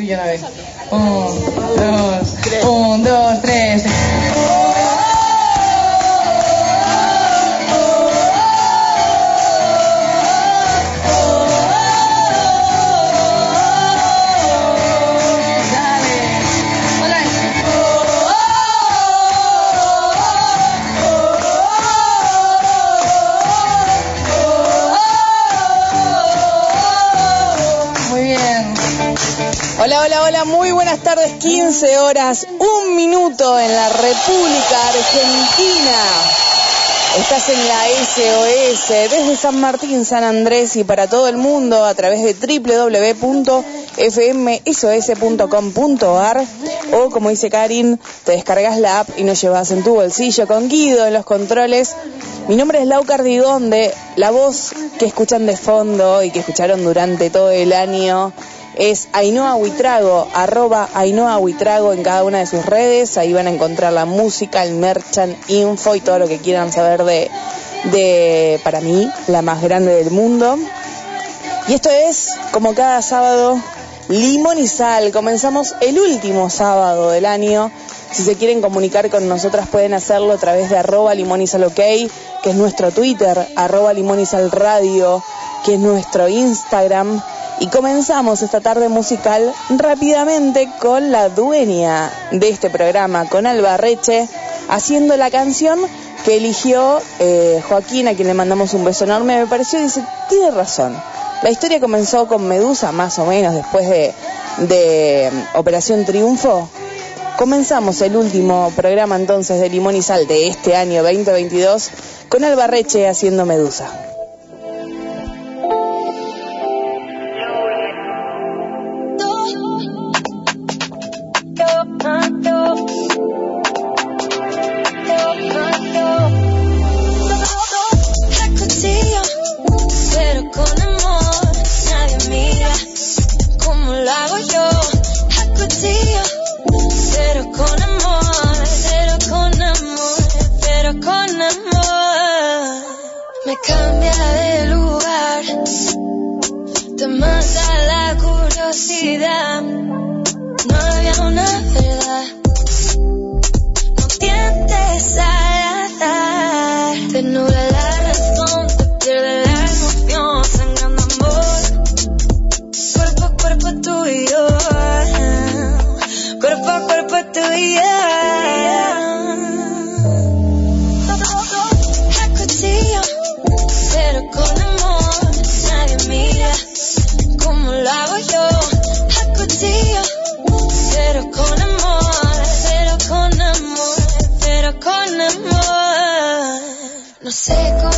Estribillo a la vez. Un, dos, un, dos, tres. Tardes, 15 horas, un minuto en la República Argentina. Estás en la SOS desde San Martín, San Andrés y para todo el mundo a través de www.fmsos.com.ar o como dice Karin, te descargas la app y nos llevas en tu bolsillo con Guido en los controles. Mi nombre es Lau Cardigonde, la voz que escuchan de fondo y que escucharon durante todo el año es Ainhoa Huitrago, arroba Ainhoa Huitrago en cada una de sus redes. Ahí van a encontrar la música, el merchant, info y todo lo que quieran saber de, de, para mí, la más grande del mundo. Y esto es, como cada sábado, Limón y Sal. Comenzamos el último sábado del año. Si se quieren comunicar con nosotras pueden hacerlo a través de arroba limón y sal ok, que es nuestro Twitter, arroba limón y sal radio, que es nuestro Instagram. Y comenzamos esta tarde musical rápidamente con la dueña de este programa, con Alba Reche, haciendo la canción que eligió eh, Joaquín, a quien le mandamos un beso enorme. Me pareció, dice, tiene razón. La historia comenzó con Medusa, más o menos, después de, mm, Operación Triunfo. Comenzamos el último programa entonces de Limón y Sal de este año 2022 con Alba Reche haciendo Medusa.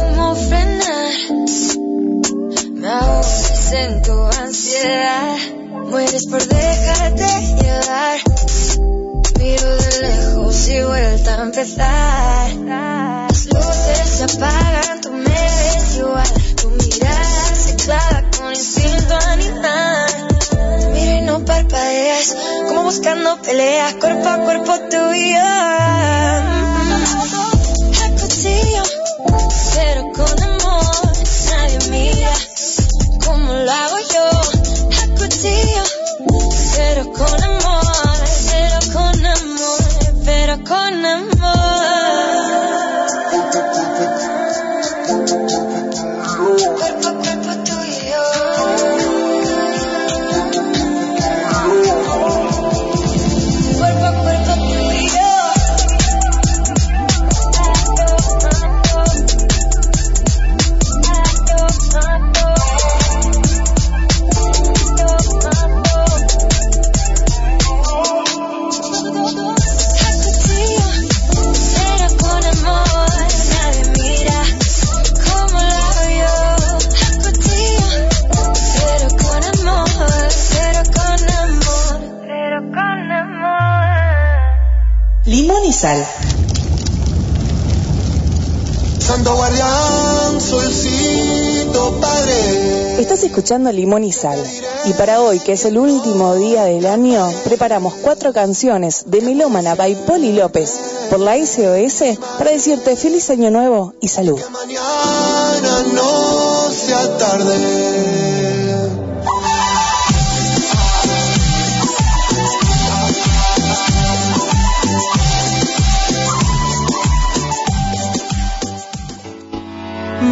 Sé cómo frenar. Me ahogas en tu ansiedad. Mueres por dejarte llevar. Miro de lejos y vuelta a empezar. Las luces se apagan, tú me ves igual. Tu mirada se clava con instinto animal. Mira y no parpadeas, como buscando peleas, cuerpo a cuerpo tú y yo. Pero con amor. Nadie mira como lo hago yo. A cuchillo, pero con amor, padre. Estás escuchando Limón y Sal. Y para hoy, que es el último día del año, preparamos cuatro canciones de Melómana by Poli López por la SOS para decirte feliz año nuevo y salud. Que mañana no sea tarde.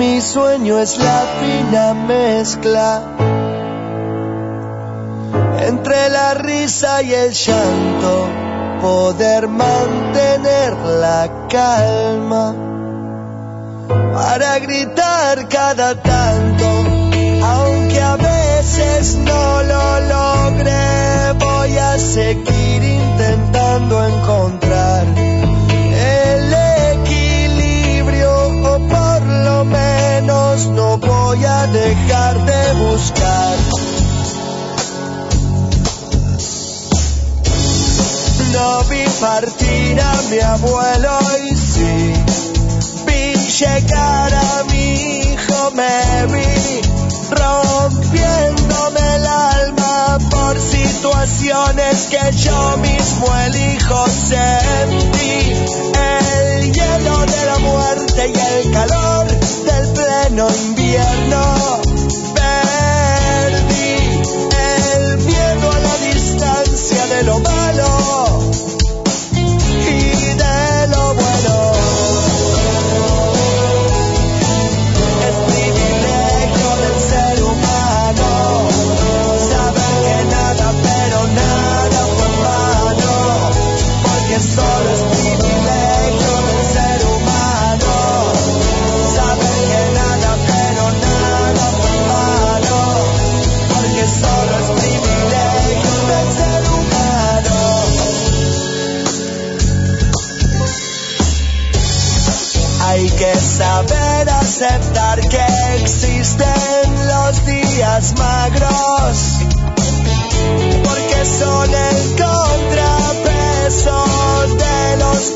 Mi sueño es la fina mezcla entre la risa y el llanto, poder mantener la calma para gritar cada tanto, aunque a veces no lo logre, voy a seguir intentando encontrar no voy a dejar de buscar. No vi partir a mi abuelo y sí vi llegar a mi hijo, me vi rompiéndome el alma por situaciones que yo mismo elijo. Sentí hielo de la muerte y el calor del pleno invierno. Perdí el miedo a la distancia de lo malo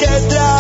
de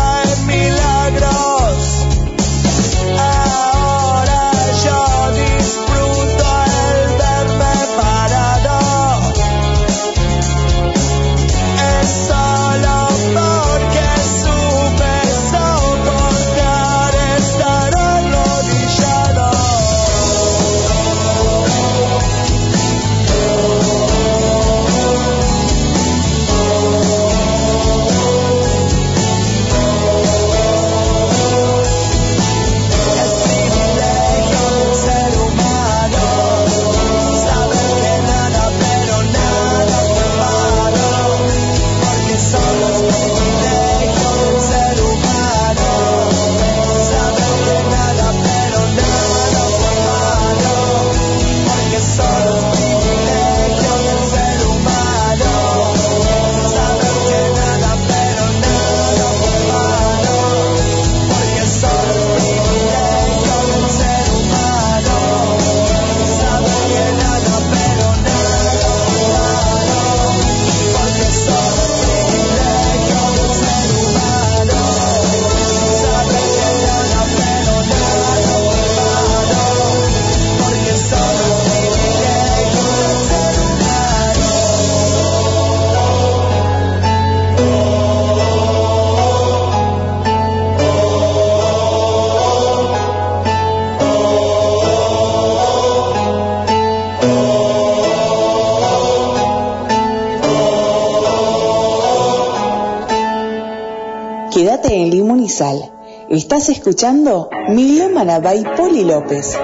Estás escuchando Milómana by Poli López.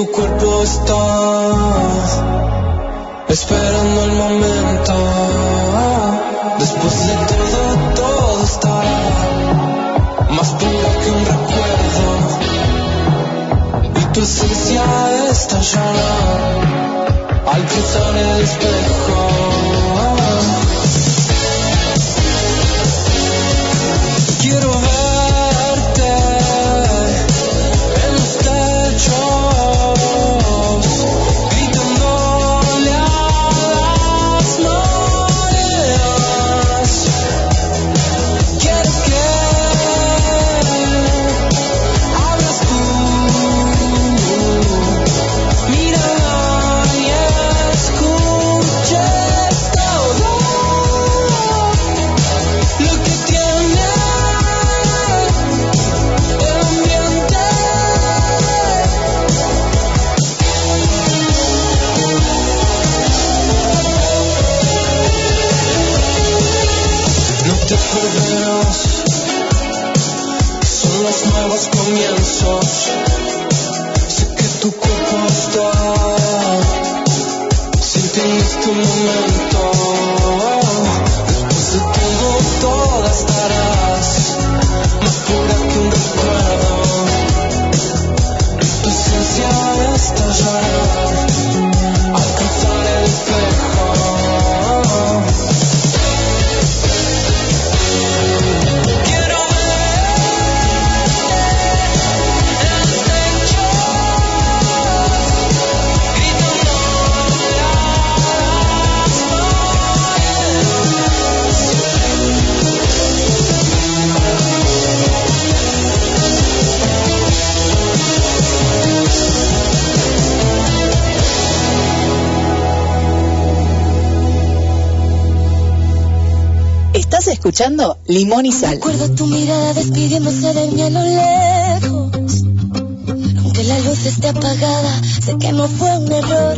Tu cuerpo está esperando el momento. Después de todo, todo estará más puro que un recuerdo. Y tu esencia estallará al cruzar el espejo. Escuchando Limón y Sal. Recuerdo tu mirada despidiéndose de mí a lo lejos. Aunque la luz esté apagada, sé que no fue un error.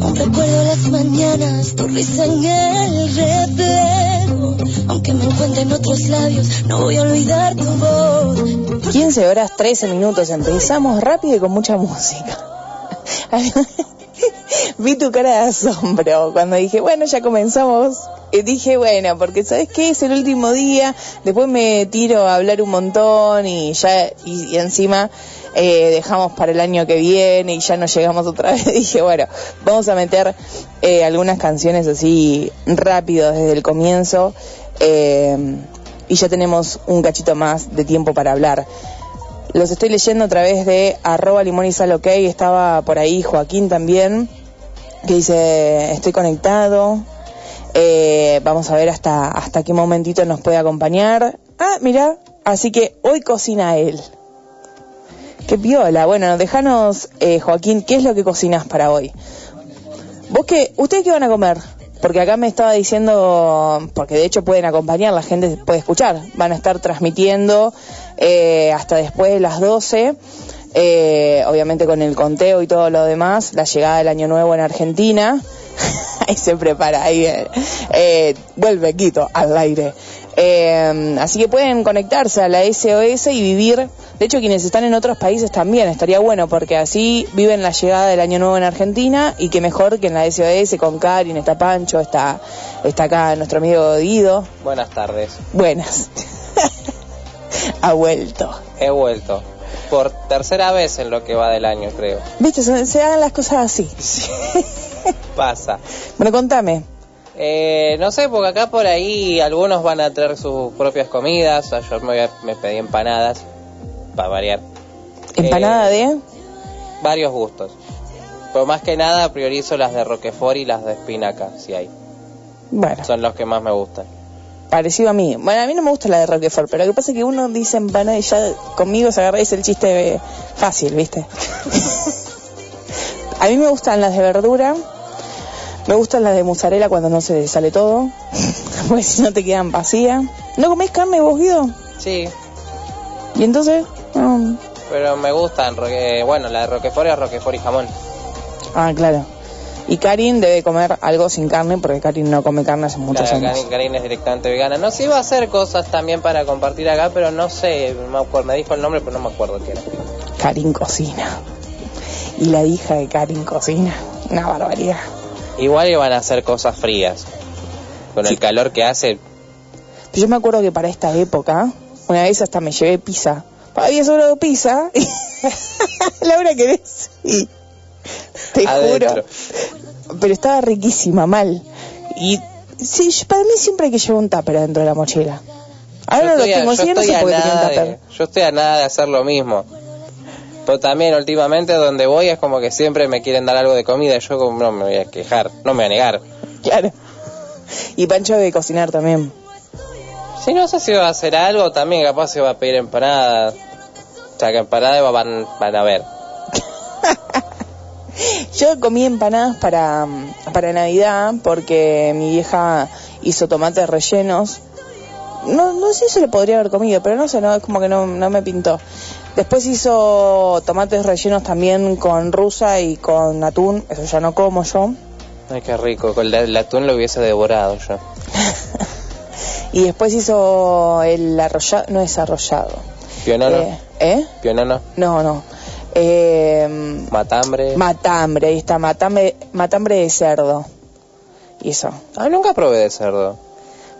Aún recuerdo las mañanas, tu risa en el reflejo. Aunque me encuentre en otros labios, no voy a olvidar tu voz. 15 horas 13 minutos. Empezamos rápido y con mucha música. Vi tu cara de asombro cuando dije, bueno, ya comenzamos. Dije, bueno, porque ¿sabes qué? Es el último día. Después me tiro a hablar un montón y ya, y, y encima eh, dejamos para el año que viene y ya no llegamos otra vez. dije, bueno, vamos a meter eh, algunas canciones así rápido desde el comienzo. eh, y ya tenemos un cachito más de tiempo para hablar. Los estoy leyendo a través de arroba limón y sal ok. Estaba por ahí Joaquín también, que dice, estoy conectado. Eh, vamos a ver hasta, hasta qué momentito nos puede acompañar. Ah, mira, así que hoy cocina él. Qué piola. Bueno, déjanos, eh, Joaquín, ¿qué es lo que cocinas para hoy? ¿Vos qué? ¿Ustedes qué van a comer? Porque acá me estaba diciendo, porque de hecho pueden acompañar, la gente puede escuchar. Van a estar transmitiendo eh, hasta después de las 12, eh, obviamente con el conteo y todo lo demás, la llegada del Año Nuevo en Argentina. ahí se prepara, ahí eh, eh, vuelve Quito al aire. Eh, así que pueden conectarse a la SOS y vivir. De hecho, quienes están en otros países también estaría bueno porque así viven la llegada del Año Nuevo en Argentina y que mejor que en la SOS con Karin, está Pancho, está, está acá nuestro amigo Guido. Buenas tardes. Buenas. ha vuelto. He vuelto. Por tercera vez en lo que va del año, creo. Viste, se, se hagan las cosas así. Pasa. Bueno, contame. Eh, no sé, porque acá por ahí algunos van a traer sus propias comidas. Yo me, voy a- me pedí empanadas, para variar. Empanada Eh, de... Varios gustos. Pero más que nada priorizo las de Roquefort y las de espinaca, si hay. Bueno, Son los que más me gustan. Parecido a mí. Bueno, a mí no me gusta la de Roquefort, pero lo que pasa es que uno dice empanada y ya conmigo se agarra es el chiste fácil, ¿viste? a mí me gustan las de verdura. Me gustan las de mozzarella cuando no se le sale todo. Porque si no te quedan vacías. ¿No comés carne vos, Guido? Sí, Y entonces... pero me gustan. Bueno, la de Roquefort es Roquefort y jamón. Ah, claro. Y Karin debe comer algo sin carne porque Karin no come carne hace muchos Claro, años. Karin, Karin es directamente vegana. No sé, iba a hacer cosas también para compartir acá, pero no sé, me, acuerdo, me dijo el nombre, pero no me acuerdo qué era. Karin cocina. Y la hija de Karin cocina. Una barbaridad. Igual iban a hacer cosas frías. Con el calor que hace, Yo me acuerdo que para esta época, una vez hasta me llevé pizza. Había sobrado pizza. Laura, ¿querés? Sí. Te Adentro. juro. Pero estaba riquísima, mal. Y sí, para mí siempre hay que llevar un tupper adentro de la mochila. Ahora yo no lo tengo, sí, no sé a por qué tenía un nada tupper. de, yo estoy a nada de hacer lo mismo. Pero también últimamente donde voy es como que siempre me quieren dar algo de comida y yo como no me voy a quejar, no me voy a negar. Claro. Y Pancho debe cocinar también. Sí, no sé si va a hacer algo, también capaz se va a pedir empanadas. O sea, que empanadas van, van a ver. Yo comí empanadas para, para Navidad porque mi vieja hizo tomates rellenos. No, no sé si se lo podría haber comido, pero no sé, no, es como que no, no me pintó. Después hizo tomates rellenos también con rusa y con atún, eso ya no como yo. Ay, qué rico, con el, el atún lo hubiese devorado yo. Y después hizo el arrollado, no es arrollado. Pionono, Eh, ¿Eh? No, no. Eh, matambre. matambre, ahí está, matambre, matambre de cerdo. Y eso. ah, nunca probé de cerdo.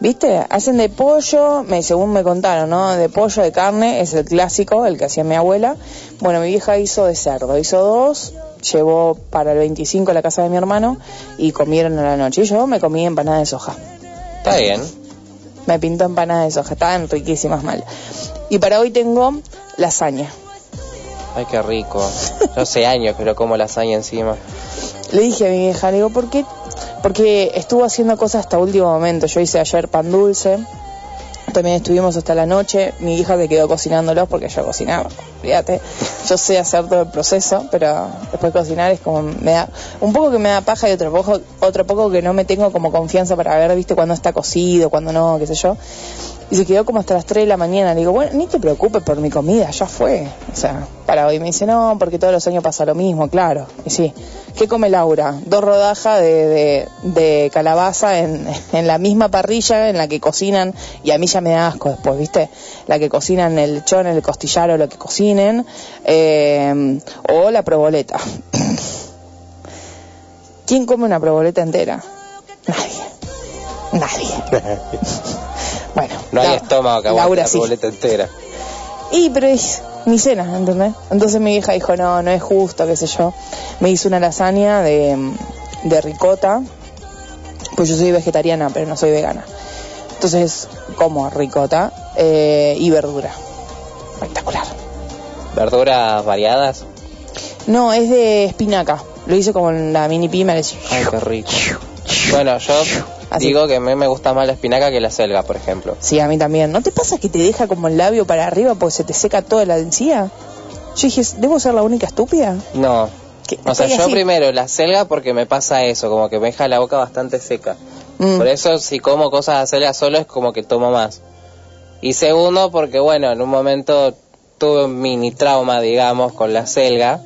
¿Viste? Hacen de pollo, me, según me contaron, ¿no? De pollo, de carne, es el clásico, el que hacía mi abuela. Bueno, mi vieja hizo de cerdo, hizo dos, llevó para el 25 a la casa de mi hermano y comieron a la noche. Y yo me comí empanadas de soja. Está bien. Me pintó empanadas de soja, estaban riquísimas mal. Y para hoy tengo lasaña. Ay, qué rico. Yo hace años que lo como lasaña encima. Le dije a mi vieja, le digo, ¿por qué? Porque estuvo haciendo cosas hasta último momento. Yo hice ayer pan dulce, también estuvimos hasta la noche. Mi hija se quedó cocinándolos porque yo cocinaba, fíjate. Yo sé hacer todo el proceso, pero después cocinar es como me da un poco que me da paja y otro poco, otro poco que no me tengo como confianza para ver, viste, cuando está cocido, cuando no, qué sé yo. Y se quedó como hasta las 3 de la mañana. Le digo, bueno, ni te preocupes por mi comida, ya fue. O sea, para hoy. Me dice, no, porque todos los años pasa lo mismo, claro. Y sí. ¿Qué come Laura? Dos rodajas de, de, calabaza en, en la misma parrilla en la que cocinan, y a mí ya me da asco después, ¿viste? La que cocinan el lechón, el costillar o lo que cocinen, eh, o la proboleta. ¿Quién come una proboleta entera? Nadie. Nadie. Bueno, No hay La- estómago que Laura la sí. boleta entera. Y, pero es mi cena, ¿entendés? Entonces mi vieja dijo, no, no es justo, qué sé yo. Me hizo una lasaña de, de ricota, pues yo soy vegetariana, pero no soy vegana. Entonces como ricota eh, y verdura. Espectacular. ¿Verduras variadas? No, es de espinaca. Lo hice como en la mini pima. Ay, qué rico. Bueno, yo Así. digo que a mí me gusta más la espinaca que la selga, por ejemplo. Sí, a mí también. ¿No te pasa que te deja como el labio para arriba porque se te seca toda la encía? Yo dije, ¿debo ser la única estúpida? No. ¿Qué? O sea, yo así. primero la selga porque me pasa eso, como que me deja la boca bastante seca. Mm. Por eso si como cosas de selga solo es como que tomo más. Y segundo porque bueno, en un momento tuve un mini trauma, digamos, con la selga.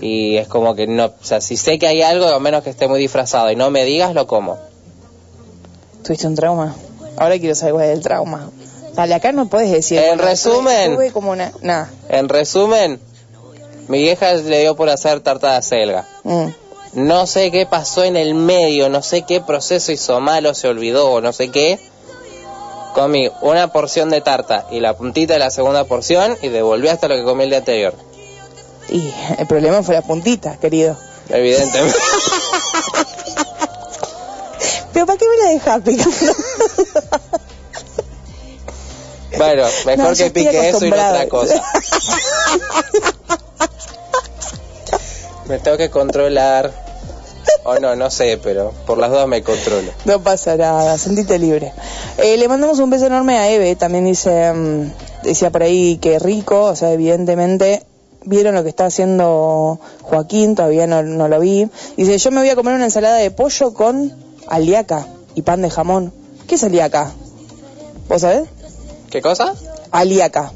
Y es como que no, o sea, si sé que hay algo, a menos que esté muy disfrazado y no me digas, lo como. ¿Tuviste un trauma? Ahora quiero saber cuál es el trauma. Dale, acá no puedes decir. En bueno, resumen. Tuve como una. Nada. En resumen, mi vieja le dio por hacer tarta de selga. Mm. No sé qué pasó en el medio, no sé qué proceso hizo malo, se olvidó o no sé qué. Comí una porción de tarta y la puntita de la segunda porción y devolví hasta lo que comí el día anterior. Y el problema fue la puntita, querido. Evidentemente. Pero ¿para qué me la dejas picando? bueno, mejor No, que pique eso y no otra cosa. Me tengo que controlar. O no, no sé, pero por las dudas me controlo. No pasa nada, sentite libre. Eh, le mandamos un beso enorme a Eve, también dice, mm, decía por ahí que rico, o sea, evidentemente vieron lo que está haciendo Joaquín, todavía no, no lo vi. Dice, yo me voy a comer una ensalada de pollo con aliaca y pan de jamón. ¿Qué es aliaca? ¿Vos sabés? ¿Qué cosa? Aliaca.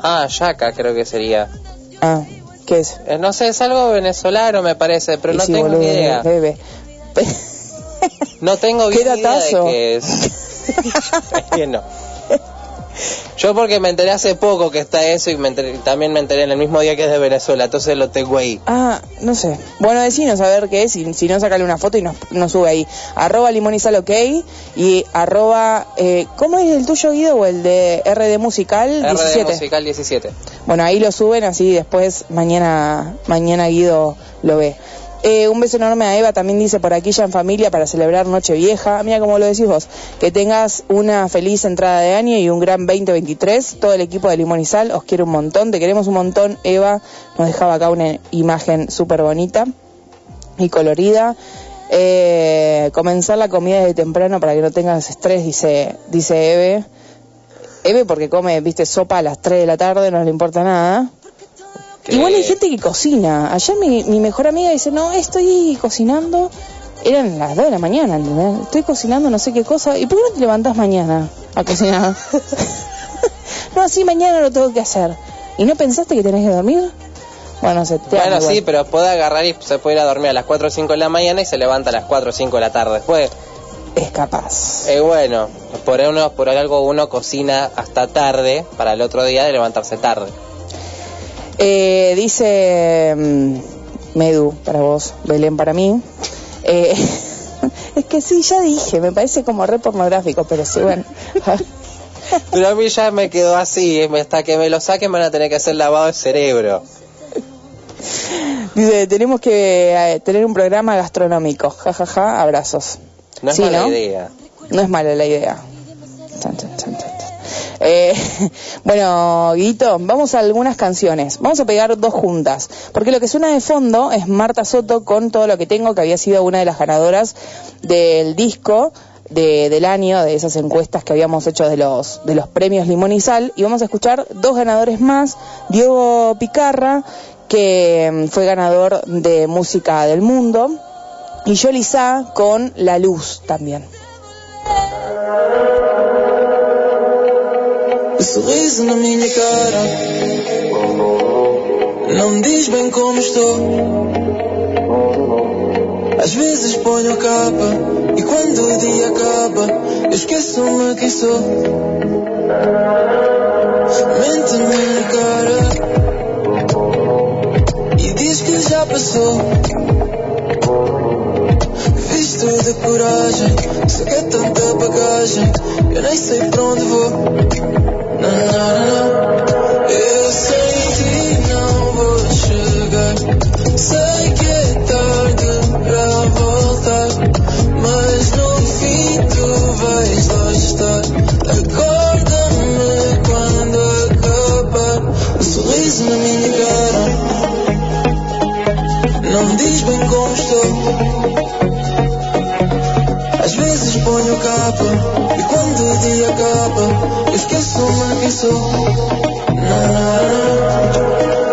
Ah, yaca creo que sería. Ah, ¿Qué es? Eh, No sé, es algo venezolano me parece, pero Y no tengo ni idea. No tengo ¿Qué bien idea de datazo? qué es. Es que no. Yo porque me enteré hace poco que está eso y me enteré- también me enteré en el mismo día que es de Venezuela, entonces lo tengo ahí. Ah, no sé. Bueno, decinos a ver qué es. Y si no, sacale una foto y nos, nos sube ahí. Arroba limonizal ok y arroba... Eh, ¿Cómo es el tuyo, Guido, o el de RD Musical RD 17? Musical 17. Bueno, ahí lo suben, así después mañana, mañana Guido lo ve. Eh, un beso enorme a Eva, también dice por aquí ya en familia para celebrar Nochevieja. Mira cómo lo decís vos. Que tengas una feliz entrada de año y un gran 2023. Todo el equipo de Limón y Sal os quiere un montón, te queremos un montón. Eva nos dejaba acá una imagen súper bonita y colorida. Eh, comenzar la comida de temprano para que no tengas estrés, dice, dice Eve. Eve porque come, viste, sopa a las 3 de la tarde, no le importa nada. Igual hay gente que cocina. Ayer mi, mi mejor amiga dice, no, estoy cocinando. Eran las 2 de la mañana, ¿entendés? Estoy cocinando no sé qué cosa. ¿Y por qué no te levantás mañana a cocinar? no, así mañana lo tengo que hacer. ¿Y no pensaste que tenés que dormir? Bueno, se te Bueno, sí, pero puede agarrar y se puede ir a dormir a las 4 o 5 de la mañana y se levanta a las 4 o 5 de la tarde después. Es capaz. Eh, bueno, por, uno, por algo uno cocina hasta tarde para el otro día de levantarse tarde. Eh, dice mm, Medu para vos, Belén para mí. Eh, es que sí, ya dije, me parece como re pornográfico, pero sí, bueno. Pero a mí ya me quedó así, eh, hasta que me lo saquen van a tener que hacer lavado de cerebro. Dice, tenemos que eh, tener un programa gastronómico. Ja, ja, ja, abrazos. No es Sí, mala ¿no? idea. No es mala la idea. Chan, Eh, bueno, Guito, vamos a algunas canciones. Vamos a pegar dos juntas. Porque lo que suena de fondo es Marta Soto con todo lo que tengo, que había sido una de las ganadoras del disco de- del año, de esas encuestas que habíamos hecho de los, de los premios Limón y Sal. Y vamos a escuchar dos ganadores más. Diego Picarra, que mm, fue ganador de Música del Mundo. Y Yoli Sá con La Luz también. Sorriso na minha cara. Não me diz bem como estou. Às vezes ponho a capa E quando o dia acaba Eu esqueço-me quem sou. Mente na minha cara. E diz que já passou Visto de coragem é tanta bagagem Eu nem sei para onde vou não, não, não. Eu sem ti não vou chegar. Sei Ponho capa e quando o dia acaba eu esqueço-me quem sou. Não, não,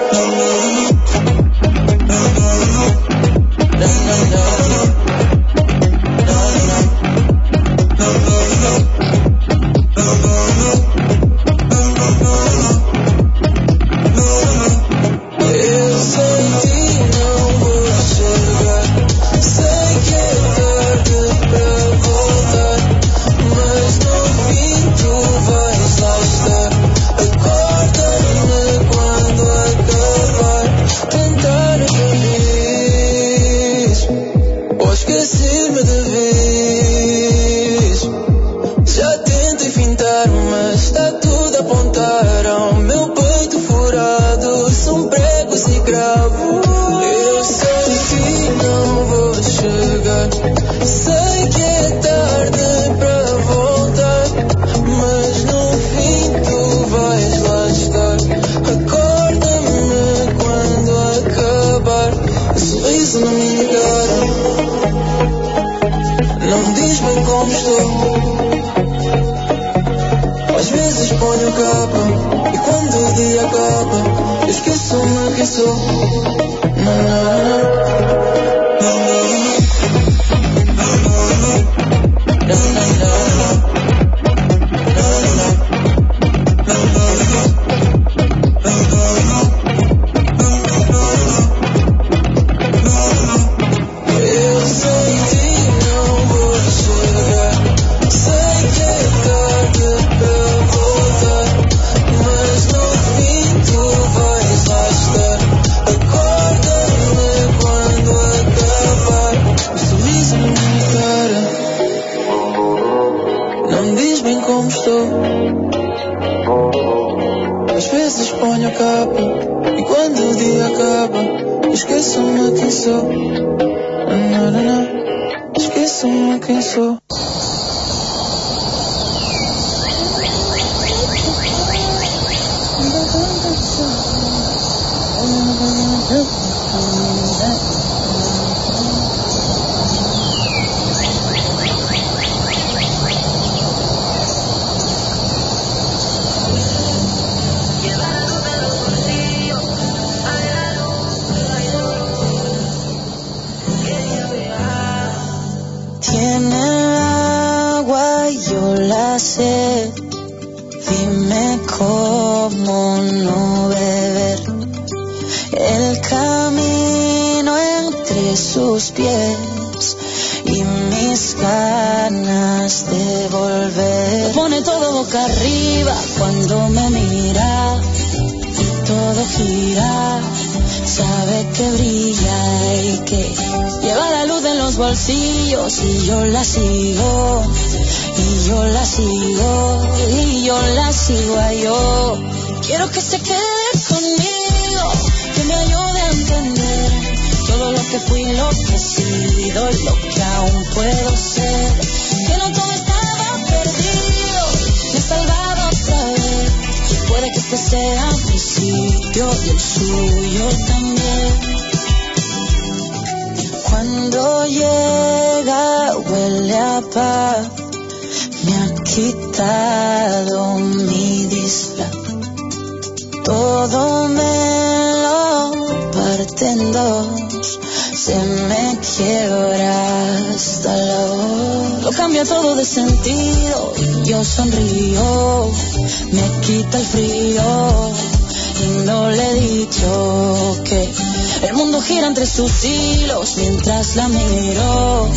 mientras la miro,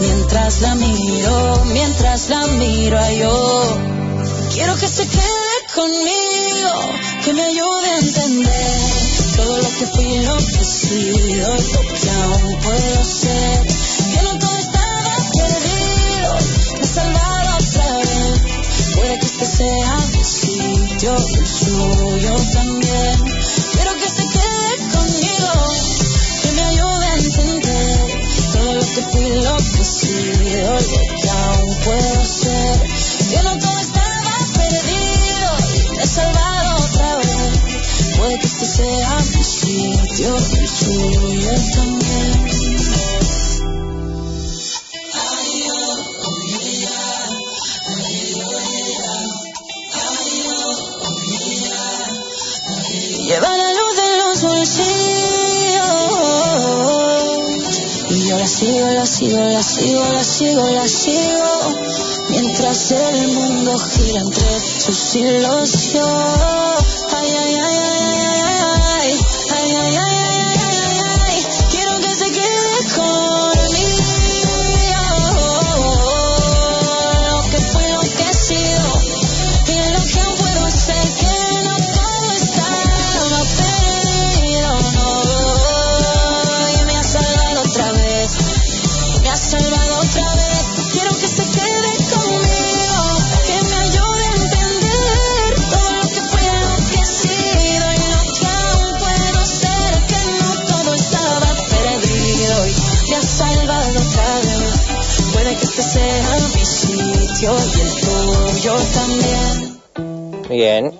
mientras la miro.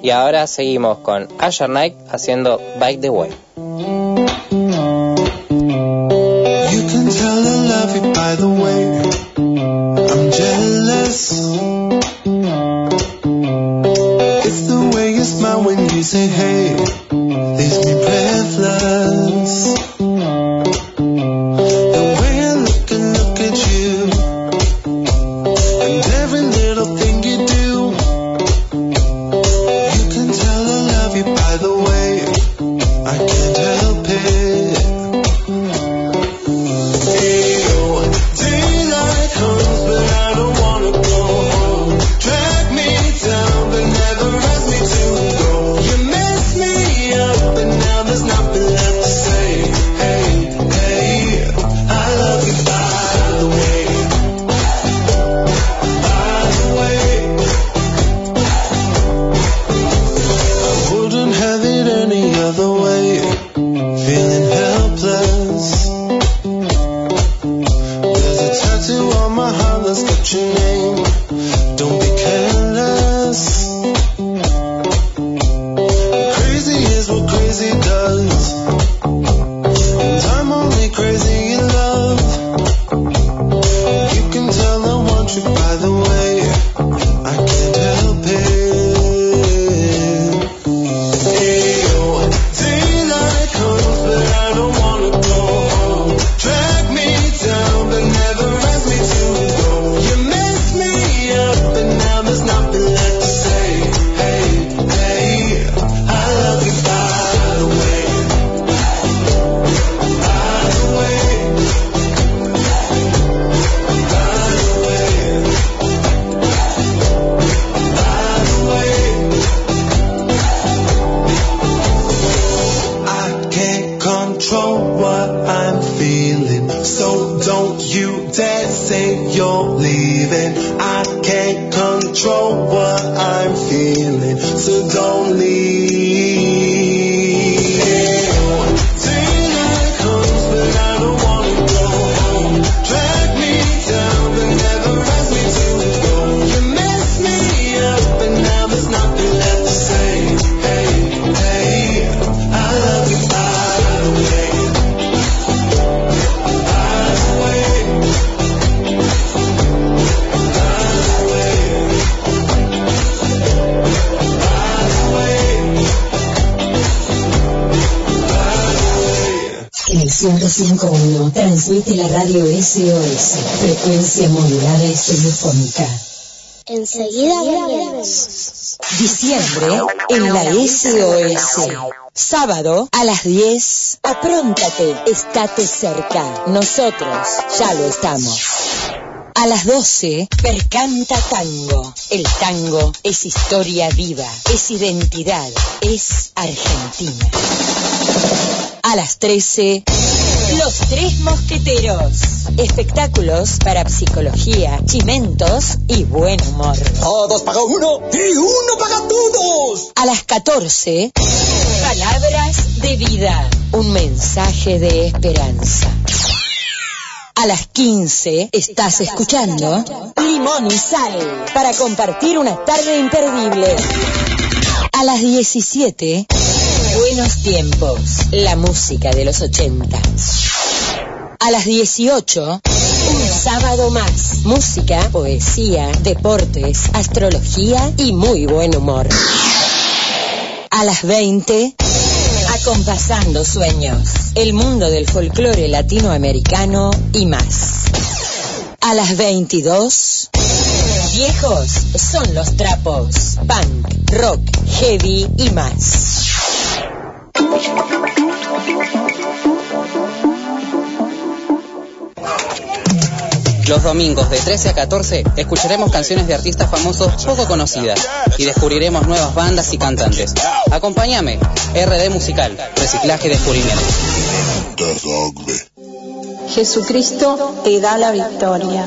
Y ahora seguimos con Asher Knight haciendo Bike the Way. Enseguida volvemos. Diciembre en la SOS. Sábado a las 10. Apróntate, estate cerca. Nosotros ya lo estamos. A las 12, Percanta Tango. El tango es historia viva, es identidad, es Argentina. A las 13, Los Tres Mosqueteros. Espectáculos para psicología, chimentos y buen humor. Todos paga uno y uno paga todos. A las 14, Palabras de vida. Un mensaje de esperanza. A las 15 estás escuchando Limón y Sal para compartir una tarde imperdible. A las 17, Buenos Tiempos, la música de los 80. A las 18, un sábado más. Música, poesía, deportes, astrología y muy buen humor. A las 20, acompasando sueños. El mundo del folclore latinoamericano y más. A las 22, viejos son los trapos. Punk, rock, heavy y más. Los domingos de 13 a 14 escucharemos canciones de artistas famosos poco conocidas y descubriremos nuevas bandas y cantantes. Acompáñame, RD Musical, Reciclaje y Descubrimiento. Jesucristo te da la victoria.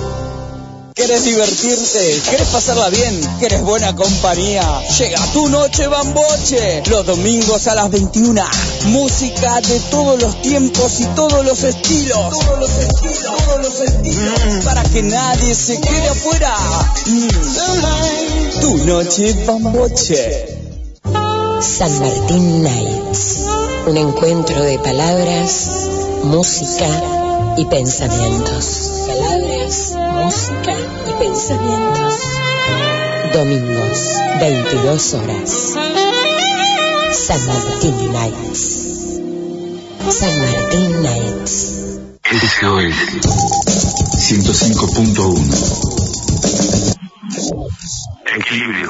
¿Quieres divertirte? ¿Quieres pasarla bien? ¿Quieres buena compañía? Llega tu noche bamboche. Los domingos a las 21. Música de todos los tiempos y todos los estilos. Todos los estilos. Todos los estilos. Para que nadie se quede afuera. Mm. Tu noche bamboche. San Martín Nights. Un encuentro de palabras, música y pensamientos. Palabras, música y pensamientos. Domingos, 22 horas. San Martín Nights. San Martín Nights. SOS 105.1 Equilibrio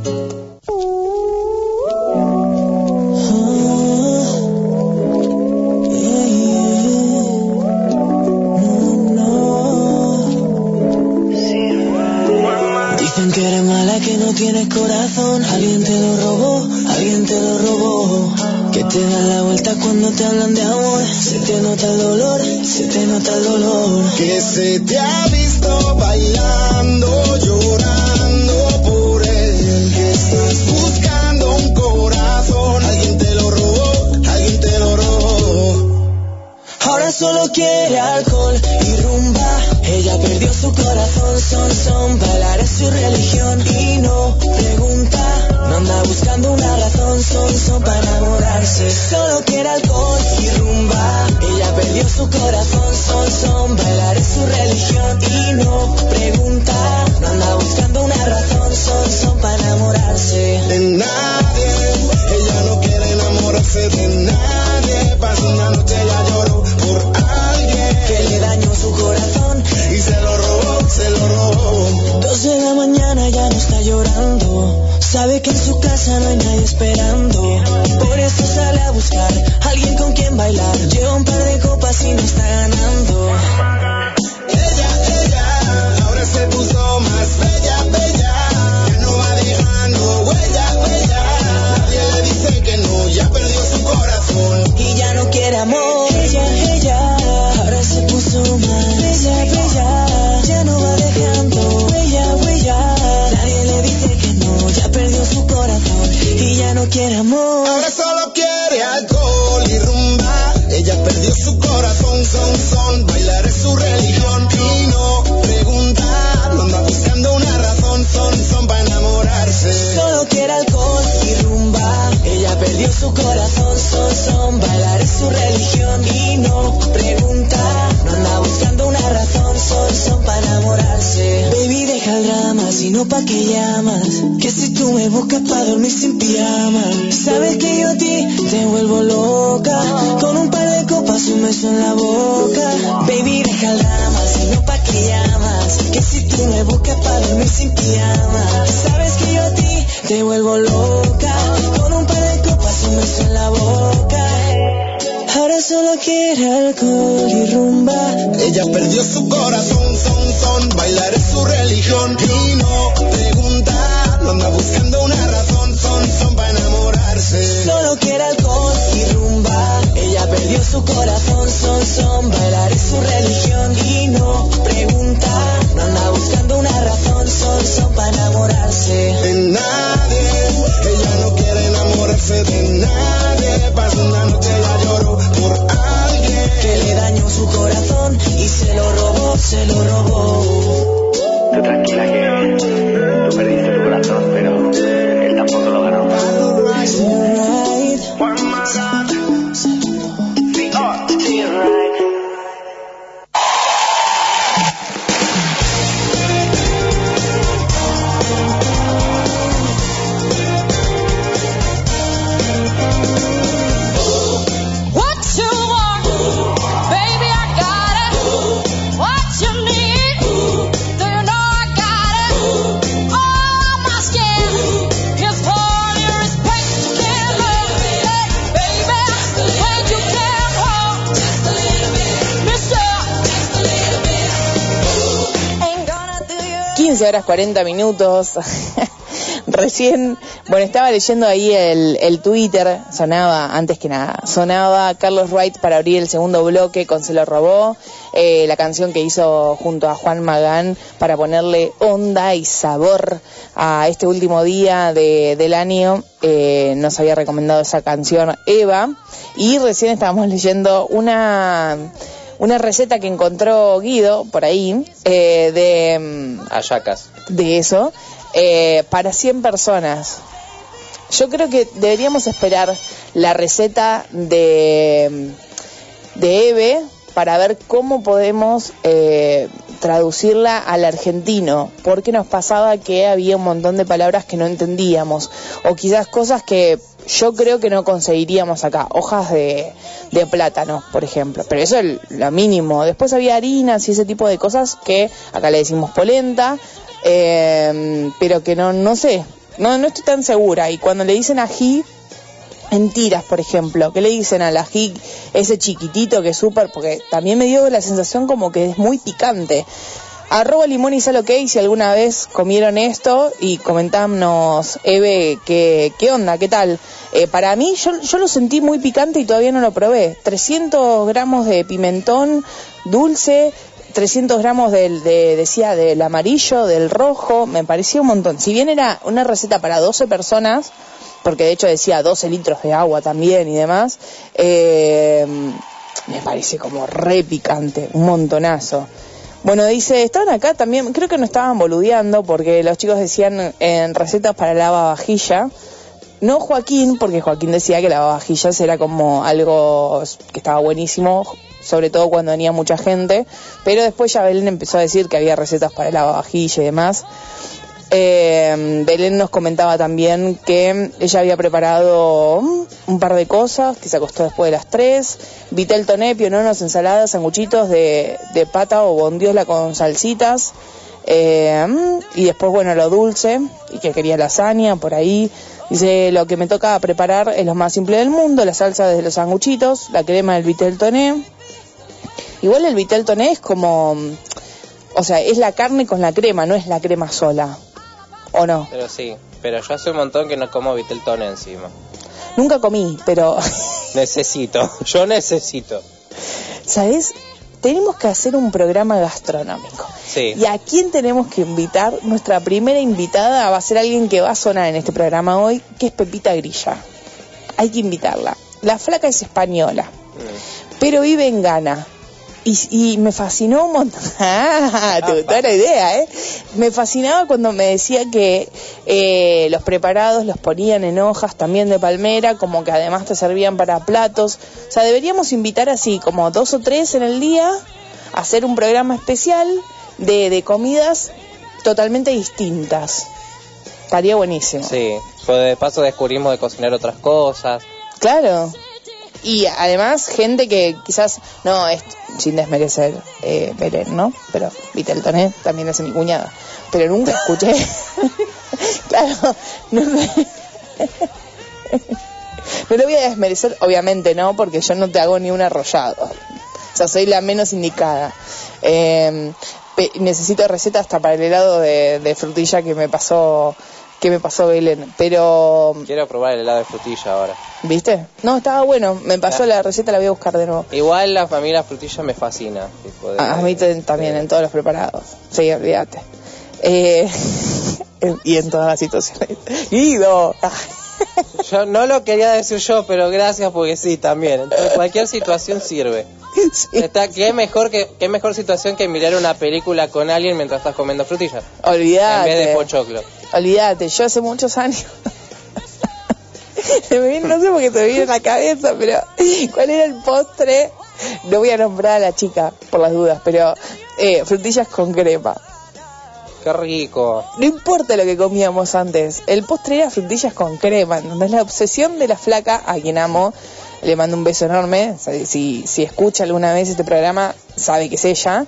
Corazón. Alguien te lo robó, alguien te lo robó. Que te dan la vuelta cuando te hablan de amor. Se te nota el dolor, se te nota el dolor. Que se te ha visto bailando, llorando por él. Que estás buscando un corazón. Alguien te lo robó, alguien te lo robó. Ahora solo quiere alcohol y rumba. Ella perdió su corazón, son, son. Bailar es su religión y. No anda buscando una razón, son, son para enamorarse. Solo quiere alcohol y rumba. Ella perdió su corazón, son, son. Bailar es su religión y no pregunta. No anda buscando una razón, son, son para enamorarse. De nadie, ella no quiere enamorarse de nadie. Pasó una noche ella lloró por alguien Que le dañó su corazón. y se lo robó, se lo robó. Dos de la mañana su casa no hay nadie esperando. Por eso sale a buscar alguien con quien bailar. Pa' que llamas. Que si tú me buscas pa' dormir sin pijama. Sabes que yo a ti te vuelvo loca. Con un par de copas un beso en la boca. Baby, deja el drama, no pa' que llamas. Que si tú me buscas pa' dormir sin pijama. Sabes que yo a ti te vuelvo loca. Con un par de copas un beso en la boca. Ahora solo quiere alcohol y rumba. Ella perdió su corazón, son, son. Bailar es su religión Perdió su corazón, son, son. Bailar es su religión y no pregunta. No anda buscando una razón, son, son para enamorarse. De nadie, ella no quiere enamorarse de nadie. Pasó una noche ella lloró por alguien. Que le dañó su corazón y se lo robó, se lo robó. 15 horas 40 minutos. Recién, bueno, estaba leyendo ahí el, el Twitter, sonaba, antes que nada, sonaba Carlos Wright para abrir el segundo bloque con Se lo robó, eh, la canción que hizo junto a Juan Magán para ponerle onda y sabor a este último día de- del año. Eh, nos había recomendado esa canción Eva y recién estábamos leyendo una una receta que encontró Guido por ahí eh, de mm, Ayacas. de eso eh, para 100 personas. Yo creo que deberíamos esperar la receta de, de Eve para ver cómo podemos eh, traducirla al argentino, porque nos pasaba que había un montón de palabras que no entendíamos, o quizás cosas que yo creo que no conseguiríamos acá, hojas de, de plátano, por ejemplo, pero eso es lo mínimo. Después había harinas y ese tipo de cosas que acá le decimos polenta, eh, pero que no, no sé, no, no estoy tan segura. Y cuando le dicen ají, en tiras, por ejemplo, que le dicen al ají ese chiquitito que es súper, porque también me dio la sensación como que es muy picante. Arroba limón y sal ok si alguna vez comieron esto y comentámonos, Eve, qué, qué onda, qué tal. Eh, para mí, yo, yo lo sentí muy picante y todavía no lo probé. 300 gramos de pimentón dulce, 300 gramos del, de, decía, del amarillo, del rojo, me parecía un montón. Si bien era una receta para 12 personas, porque de hecho decía 12 litros de agua también y demás, eh, me parece como re picante, un montonazo. Bueno, dice, estaban acá también, creo que no estaban boludeando porque los chicos decían en recetas para lavavajilla. No Joaquín, porque Joaquín decía que lavavajillas era como algo que estaba buenísimo, sobre todo cuando venía mucha gente, pero después ya Belén empezó a decir que había recetas para lavavajilla y demás. Eh, Belén nos comentaba también que ella había preparado un par de cosas, que se acostó después de las tres, vitel toné, piononos, ensaladas, sanguchitos de, de pata o bondiola con salsitas, eh, y después, bueno, lo dulce, y que quería lasaña por ahí. Dice, lo que me toca preparar es lo más simple del mundo, la salsa de los sanguchitos, la crema del vitel toné. Igual el vitel toné es como, o sea, es la carne con la crema, no es la crema sola. ¿O no? Pero sí, pero yo hace un montón que no como Viteltoné encima. Nunca comí, pero... necesito, yo necesito. ¿Sabes? Tenemos que hacer un programa gastronómico. Sí. ¿Y a quién tenemos que invitar? Nuestra primera invitada va a ser alguien que va a sonar en este programa hoy, que es Pepita Grilla. Hay que invitarla. La flaca es española, Mm. pero vive en Ghana. Y, y me fascinó un montón. Ah, te gustó la idea, ¿eh? Me fascinaba cuando me decía que eh, los preparados los ponían en hojas también de palmera, como que además te servían para platos. O sea, deberíamos invitar así, como dos o tres en el día, a hacer un programa especial de, de comidas totalmente distintas. Estaría buenísimo. Sí, pues de paso descubrimos de cocinar otras cosas. Claro. Y además, gente que quizás, no, es sin desmerecer eh, ¿no? Pero Vitel Toné también es mi cuñada. Pero nunca escuché. claro, me- no lo voy a desmerecer, obviamente, ¿no? Porque yo no te hago ni un arrollado. O sea, soy la menos indicada. Eh, necesito receta hasta para el helado de frutilla que me pasó que me pasó Belén. Pero, Quiero probar el helado de frutilla ahora. ¿viste? No, estaba bueno. Me pasó la receta, la voy a buscar de nuevo. Igual la familia frutilla me fascina. tipo de- A a mí también, en todos los preparados. Sí, olvídate. Eh, y en todas las situaciones. Guido. Yo no lo quería decir yo, pero gracias porque sí, también. Entonces, cualquier situación sirve. Está, ¿qué, mejor que, ¿Qué mejor situación que mirar una película con alguien mientras estás comiendo frutilla? Olvídate. En vez de pochoclo. Olvídate, yo hace muchos años. No sé por qué se me viene en la cabeza, pero ¿cuál era el postre? No voy a nombrar a la chica por las dudas, pero eh, frutillas con crema. Qué rico. No importa lo que comíamos antes, el postre era frutillas con crema. ¿entendés? La obsesión de la flaca, a quien amo, le mando un beso enorme. Si, si escucha alguna vez este programa, sabe que es ella.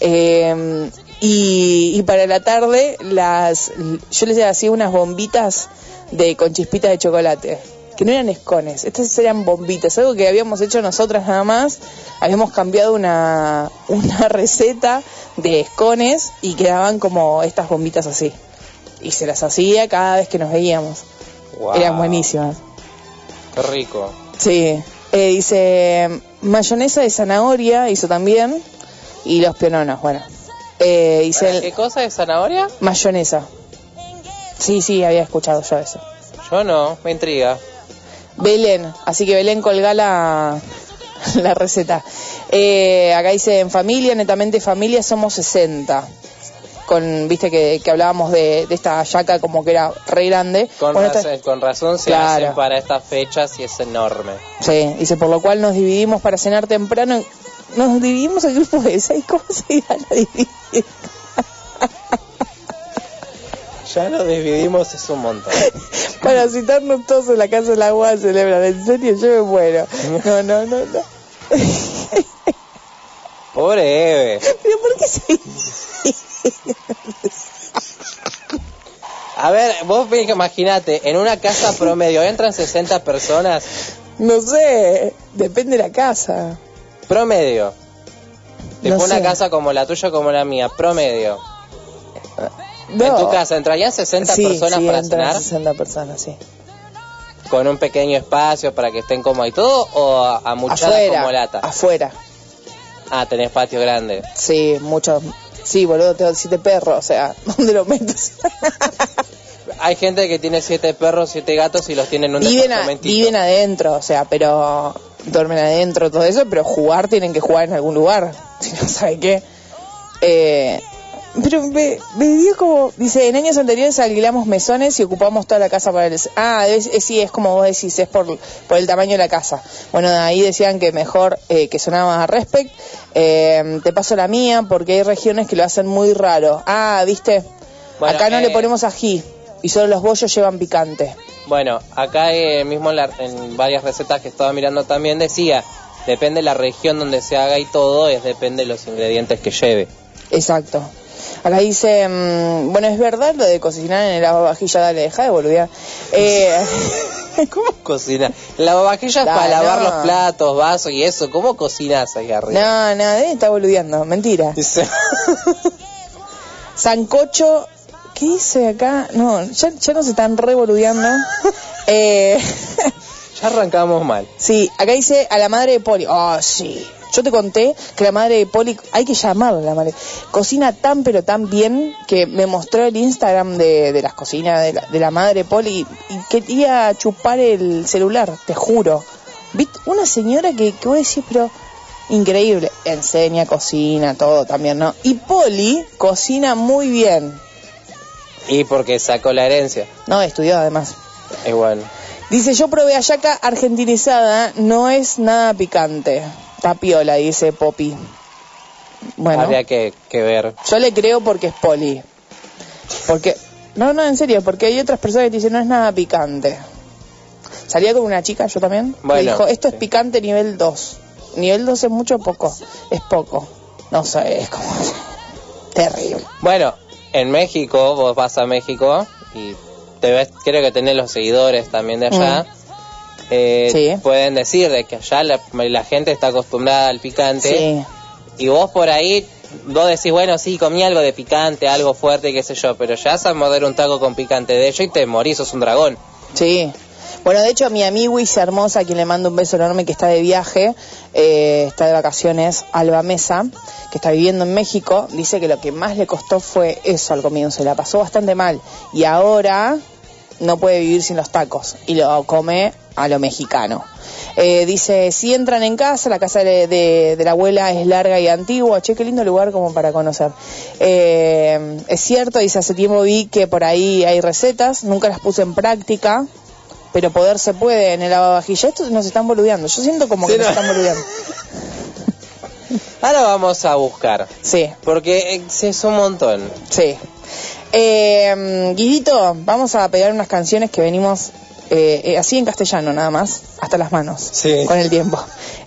Eh, y, y para la tarde, las yo les hacía unas bombitas de con chispitas de chocolate. Que no eran escones, estas eran bombitas, algo que habíamos hecho nosotras nada más. Habíamos cambiado una, una receta de escones y quedaban como estas bombitas así. Y se las hacía cada vez que nos veíamos. Wow. Eran buenísimas. Qué rico. Sí. Eh, dice mayonesa de zanahoria, hizo también. Y los piononos, bueno. Eh, dice el- ¿Qué cosa de zanahoria? mayonesa. Sí, sí, había escuchado yo eso. Yo no, me intriga. Belén, así que Belén colga la, la receta. Eh, acá dice, en familia, netamente familia, somos 60. Con viste que, que hablábamos de, de esta yaca como que era re grande. Con, Bueno, esta- razón, con razón se Claro. hacen para estas fechas y es enorme. Sí, dice, por lo cual nos dividimos para cenar temprano. Nos dividimos el grupo de seis. ¿Cómo se irán a dividir? Ya nos dividimos, es un montón. Para citarnos todos en la casa del agua a celebrar. En serio, yo me muero. No, no, no, no. Pobre Eve. Pero ¿por qué se A ver, vos imagínate, en una casa promedio entran 60 personas. No sé, depende de la casa. Promedio. Tipo No una sé. casa como la tuya, como la mía, promedio. No. En tu casa entrarían 60 Sí, personas sí, para entran cenar 60 personas, sí. con un pequeño espacio para que estén cómodos y todo o a, a muchadas Afuera, como lata. afuera. Ah, tenés patio grande. Sí, muchos. Sí, boludo, tengo siete perros, o sea, ¿dónde lo metes? Hay gente que tiene siete perros, siete gatos y los tiene en un viven, a- viven adentro, o sea, pero duermen adentro, todo eso, pero jugar tienen que jugar en algún lugar, si no sabe qué. Eh, pero me, me dio como, dice, en años anteriores alquilamos mesones y ocupamos toda la casa para el... Ah, es, es- sí, es como vos decís, es por, por el tamaño de la casa. Bueno, de ahí decían que mejor, eh, que sonaba a respect. Eh, te paso la mía porque hay regiones que lo hacen muy raro. Ah, viste, Bueno, acá no eh, le ponemos ají y solo los bollos llevan picante. Bueno, acá eh, mismo en, la- en varias recetas que estaba mirando también decía, depende de la región donde se haga y todo, es depende de los ingredientes que lleve. Exacto. Acá dice, mm, bueno, es verdad lo de cocinar en el lavavajilla, dale, deja de boludear. Eh, ¿Cómo cocina? La vajilla es Da, para lavar no. los platos, vasos y eso. ¿Cómo cocinas ahí arriba? no, no, estar boludeando, mentira. Dice- Sancocho, ¿qué dice acá? No, ya, ya nos están revoludeando. Eh, ya arrancamos mal. sí, acá dice a la madre de Poli. Ah, sí. Yo te conté que la madre de Poli, hay que llamarla la madre, cocina tan pero tan bien que me mostró el Instagram de, de las cocinas de la, de la madre Poli y quería chupar el celular, te juro. ¿Viste? Una señora que, que vos decís, pero increíble, enseña, cocina, todo también, ¿no? Y Poli cocina muy bien, Y porque sacó la herencia. no, estudió además. Bueno. Dice, yo probé ayaca argentinizada, no es nada picante. Tapiola, dice Poppy. Bueno, Habría que, que ver. yo le creo porque es poli. Porque, no, no, en serio, porque hay otras personas que te dicen, no es nada picante. Salía con una chica, yo también, Bueno, dijo, esto es picante nivel 2. Nivel 2 es mucho o poco, es poco. No sé, es como terrible. Bueno, en México, vos vas a México y te ves, creo que tenés los seguidores también de allá. Eh, Sí. Pueden decir de que allá la, la gente está acostumbrada al picante. Sí. Y vos por ahí, vos decís, bueno, sí, comí algo de picante, algo fuerte, qué sé yo, pero ya a morder un taco con picante de ello y te morís, sos un dragón. Sí. Bueno, de hecho, mi amigo Isa Hermosa, a quien le mando un beso enorme, que está de viaje, eh, está de vacaciones, Alba Mesa, que está viviendo en México, dice que lo que más le costó fue eso al comienzo, se la pasó bastante mal. Y ahora no puede vivir sin los tacos y lo come a lo mexicano. Eh, dice, si entran en casa, la casa de, de- de la abuela es larga y antigua, che, qué lindo lugar como para conocer. Eh, es cierto, dice, hace tiempo vi que por ahí hay recetas, nunca las puse en práctica, pero poder se puede en el lavavajilla. Estos nos están boludeando, yo siento como que nos no. están boludeando. Ahora vamos a buscar, Sí, porque eh, es un montón. sí. Eh, Guidito, vamos a pegar unas canciones que venimos eh, eh, así en castellano nada más, hasta las manos, Sí. con el tiempo.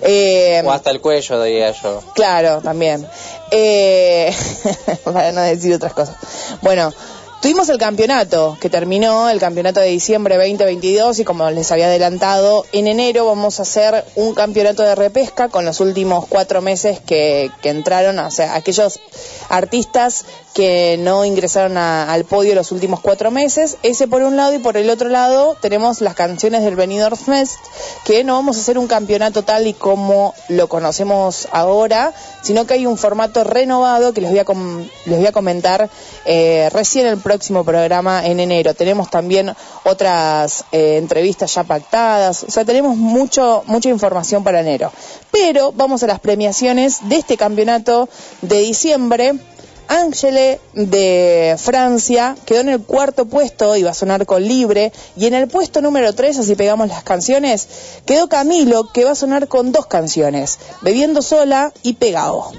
Eh, O hasta el cuello, diría yo. Claro, también. Eh, para no decir otras cosas. Bueno, tuvimos el campeonato, que terminó el campeonato de diciembre 2022 y como les había adelantado, en enero vamos a hacer un campeonato de repesca con los últimos cuatro meses que, que entraron, o sea, aquellos artistas que no ingresaron a- al podio los últimos cuatro meses. Ese por un lado y por el otro lado tenemos las canciones del Benidorm Fest, que no vamos a hacer un campeonato tal y como lo conocemos ahora, sino que hay un formato renovado que les voy a, com- les voy a comentar eh, recién el próximo programa en enero. Tenemos también otras eh, entrevistas ya pactadas, o sea, tenemos mucho, mucha información para enero. Pero vamos a las premiaciones de este campeonato de diciembre. Angele de Francia quedó en el cuarto puesto, iba a sonar con Libre, y en el puesto número tres, así pegamos las canciones, quedó Camilo, que va a sonar con dos canciones, Bebiendo sola y Pegado.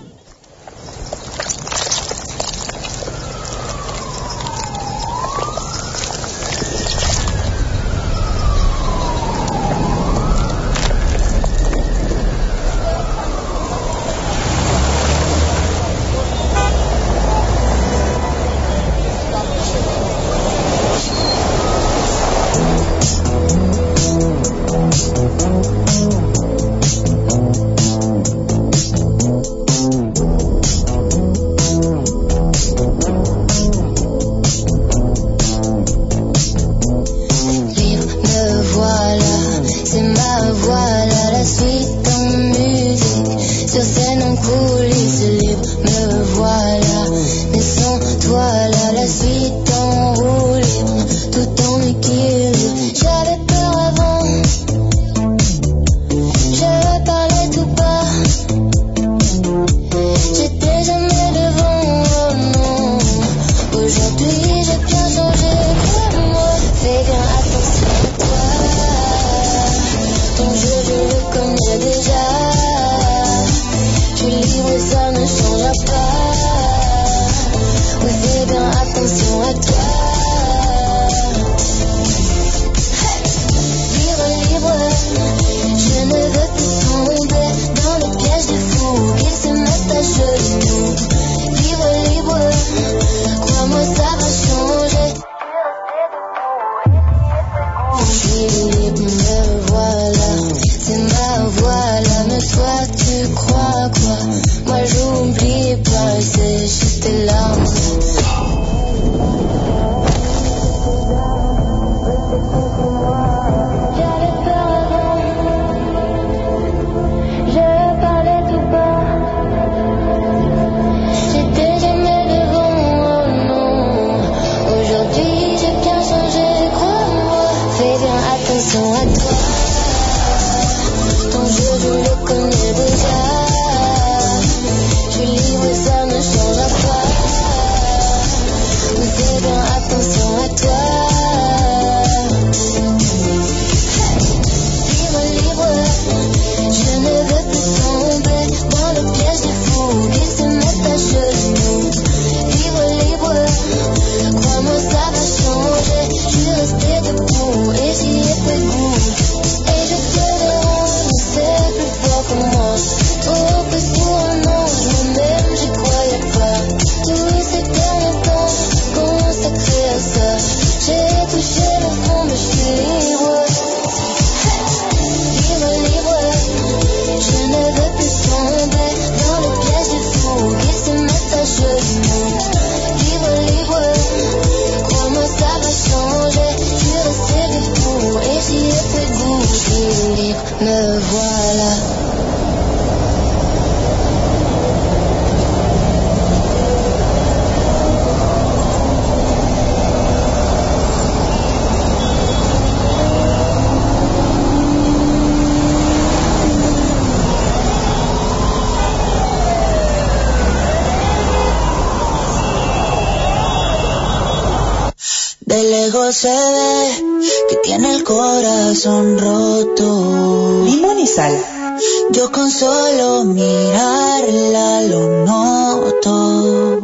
Yo con solo mirarla lo noto.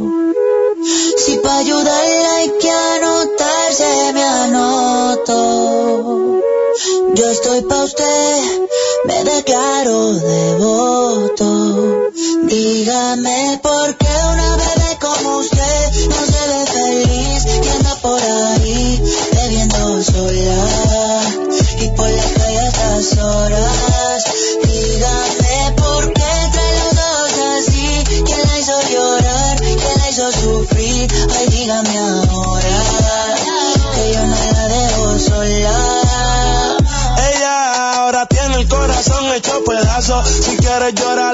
Si pa' ayudarla hay que anotarse, me anoto. Yo estoy pa' usted, me declaro devoto. Dígame por qué una bebé como usted no se ve feliz y anda por ahí bebiendo sola y por las calles a horas. Abrazo. Si quieres llorar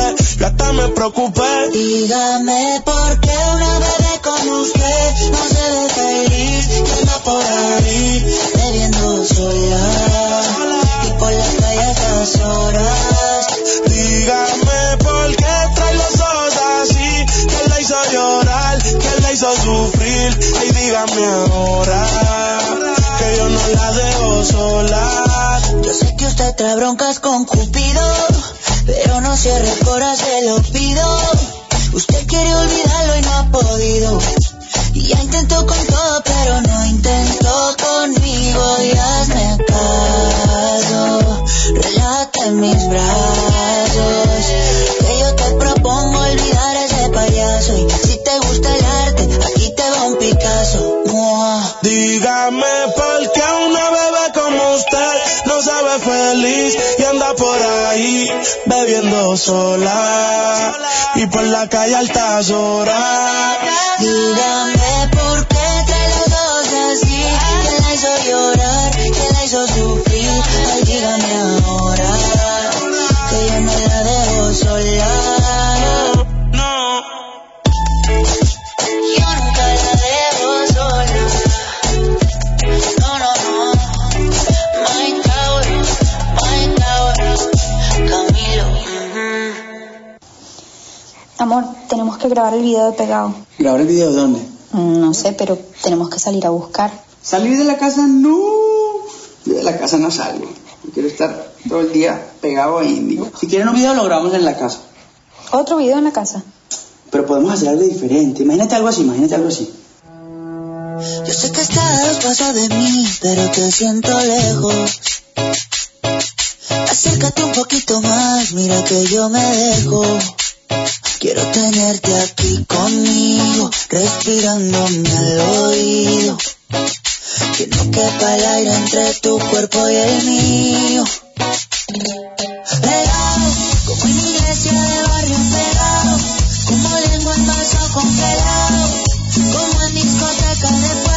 Yo hasta me preocupé. Dígame por qué una bebé como usted no se ve feliz, que anda por ahí bebiendo sola y por la calle a horas. Dígame por qué trae los ojos así. ¿Quién la hizo llorar? ¿Quién la hizo sufrir? Ay, dígame ahora que yo no la dejo sola. Yo sé que usted trae broncas con Cupido, pero no cierre el corazón, se lo pido. Usted quiere olvidarlo y no ha podido. Y ya intentó con todo, pero no intentó conmigo. Y hazme caso, relájate en mis brazos. Que yo te propongo olvidar a ese payaso. Y si te gusta el arte, aquí te va un Picasso. Mua. Dígame por qué una bebé como usted no se ve feliz por ahí bebiendo sola y por la calle altas horas. Dígame por qué trae los dos así. ¿Quién la hizo llorar? Amor, tenemos que grabar el video de pegado. ¿Grabar el video dónde? Mm, No sé, pero tenemos que salir a buscar. ¿Salir de la casa? No. Yo de la casa no salgo. Yo quiero estar todo el día pegado a Índigo. Si quieren un video lo grabamos en la casa. Otro video en la casa. Pero podemos hacer algo diferente. Imagínate algo así, imagínate algo así. Yo sé que estás pasos de mí, pero te siento lejos. Acércate un poquito más, mira que yo me dejo. Quiero tenerte aquí conmigo, respirándome al oído. Que no quepa el aire entre tu cuerpo y el mío. Pegado, como en iglesia de barrio pegado, como lengua en vaso congelado, como en discoteca de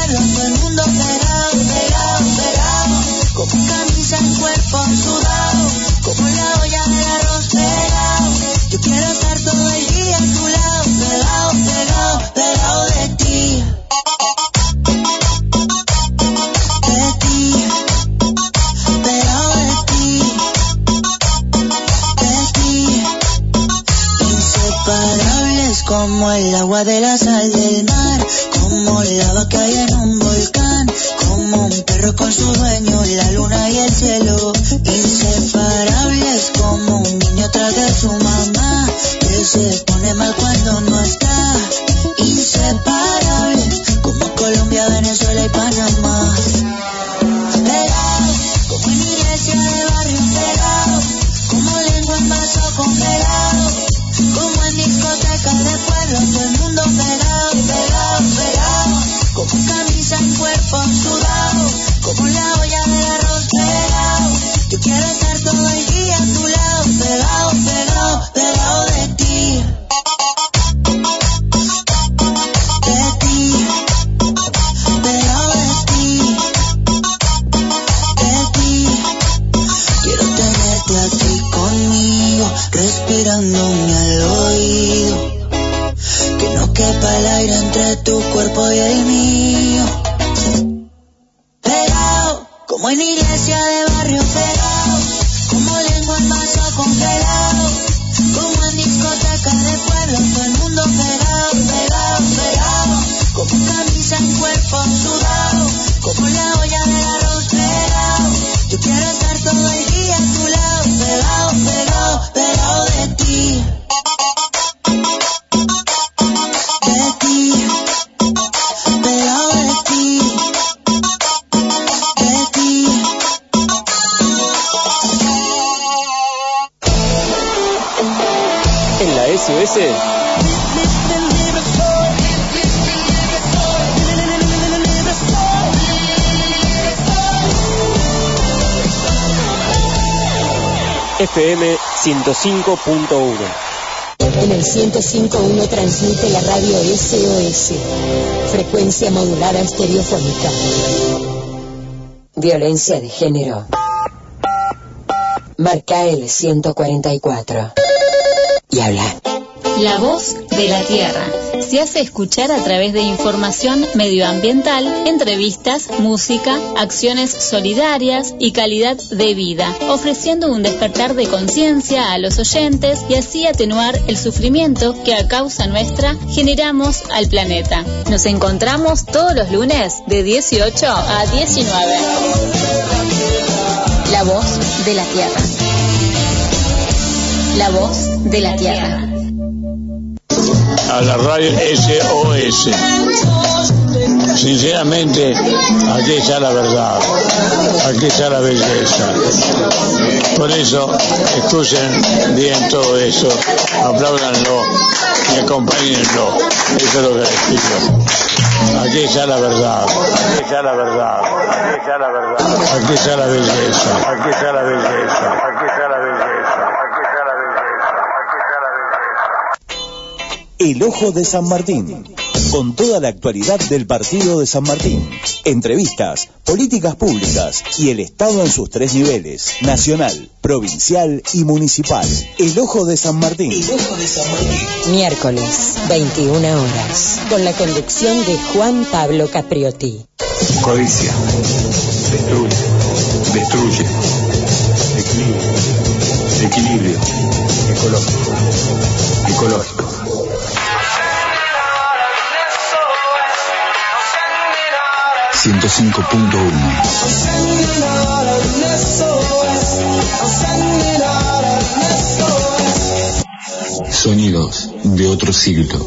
frecuencia modulada estereofónica. Violencia de género. Marca el 144. Y habla. La voz de la tierra. Se hace escuchar a través de información medioambiental, entrevistas, música, acciones solidarias y calidad de vida, ofreciendo un despertar de conciencia a los oyentes y así atenuar el sufrimiento que a causa nuestra generamos al planeta. Nos encontramos todos los lunes de 18 a 19. La voz de la tierra. La voz de la tierra a la radio SOS. Sinceramente, aquí está la verdad, aquí está la belleza. Por eso, escuchen bien todo eso, apláudanlo y acompáñenlo. Eso es lo que les pido. Aquí está la verdad, aquí está la verdad, aquí está la verdad, aquí está la belleza, aquí está la belleza, El Ojo de San Martín, con toda la actualidad del partido de San Martín, entrevistas, políticas públicas y el Estado en sus tres niveles, nacional, provincial y municipal. El Ojo de San Martín. Miércoles, 21 horas, con la conducción de Juan Pablo Capriotti. Codicia. Destruye. Destruye. Equilibrio. Equilibrio. Ecológico. Ecológico. Ciento cinco punto uno. Sonidos de otro siglo.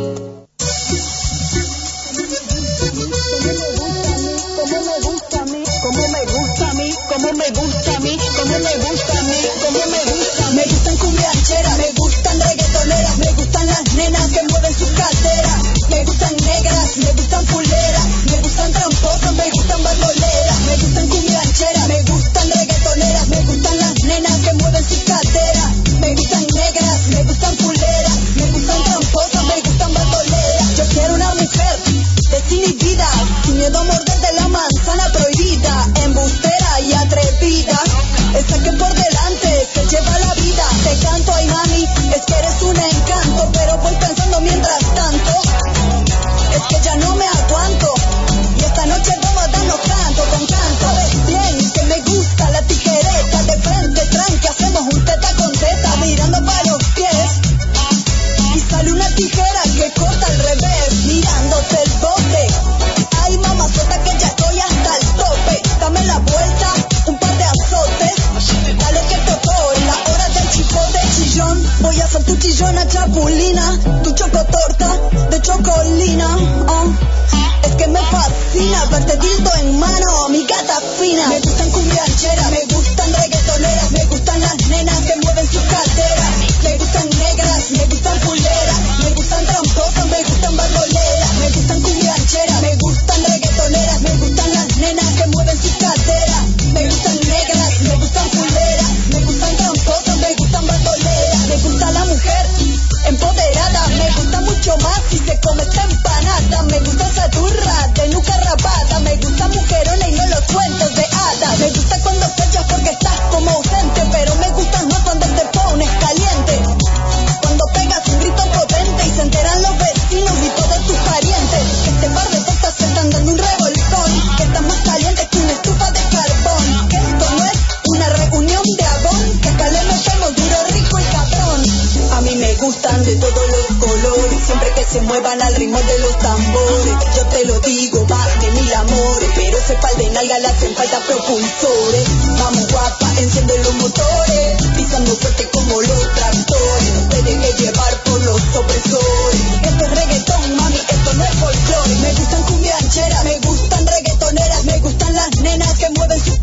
los colores, siempre que se muevan al ritmo de los tambores. Yo te lo digo, más de mil amores, pero se pal de nalga le falta propulsores. Vamos guapa, enciende los motores, pisando fuerte como los tractores. No te dejes llevar por los opresores. Esto es reggaetón, mami, esto no es folclore. Me gustan cumbiancheras, me gustan reggaetoneras, me gustan las nenas que mueven sus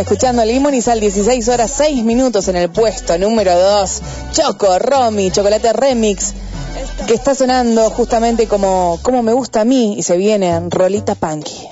escuchando Limón y Sal, 16 horas 6 minutos en el puesto número 2. Choco, Romy, Chocolate Remix, que está sonando justamente como, como me gusta a mí y se viene Rolita Punky.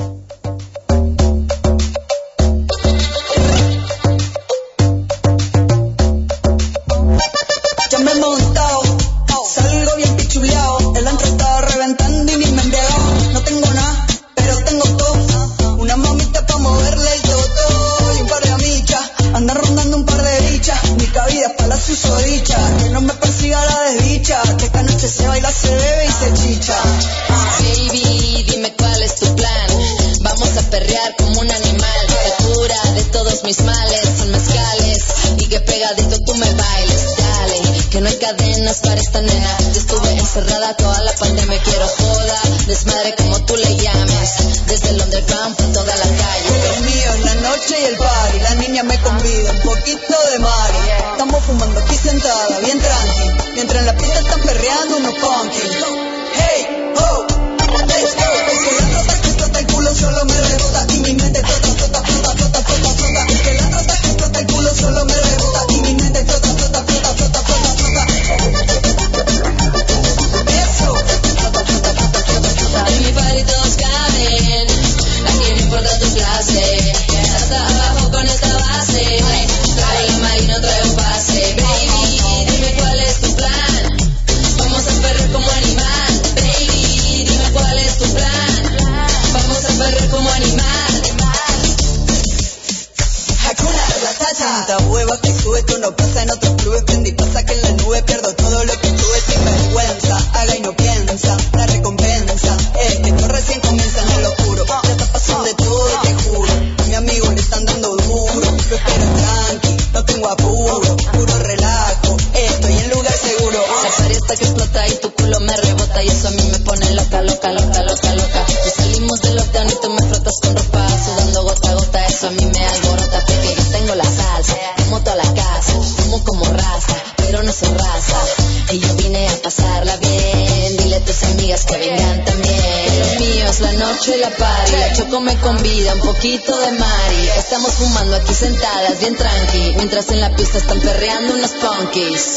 Português.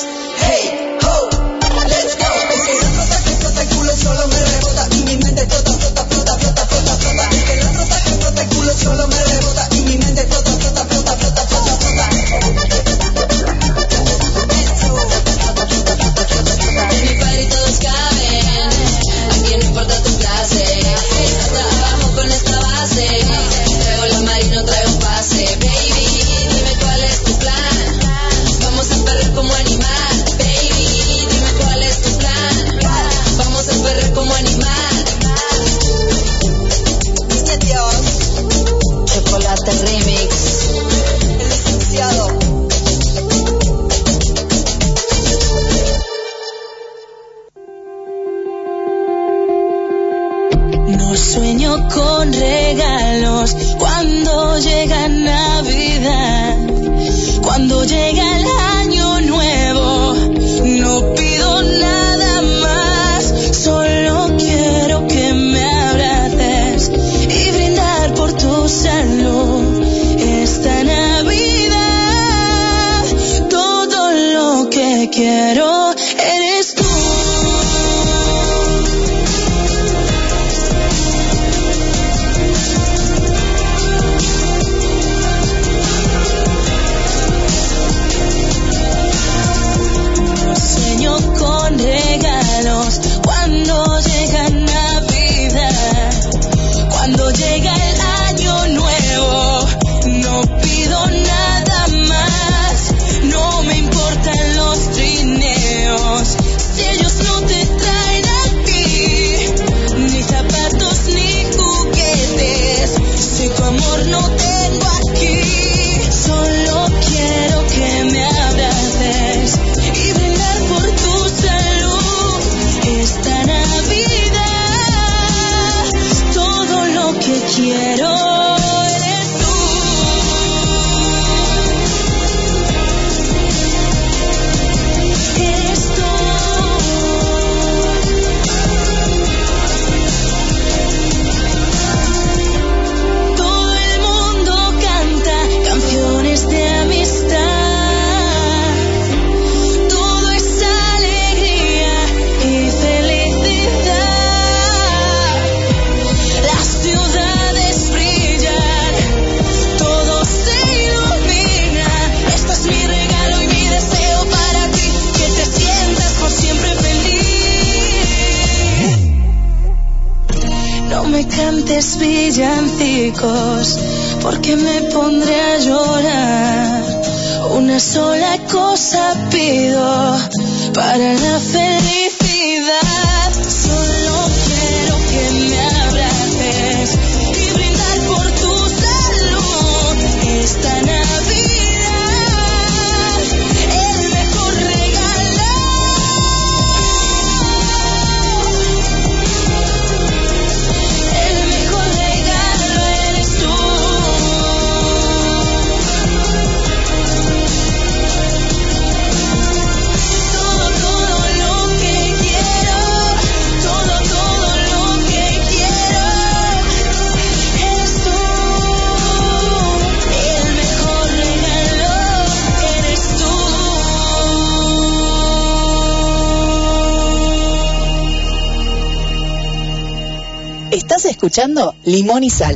Estás escuchando Limón y Sal.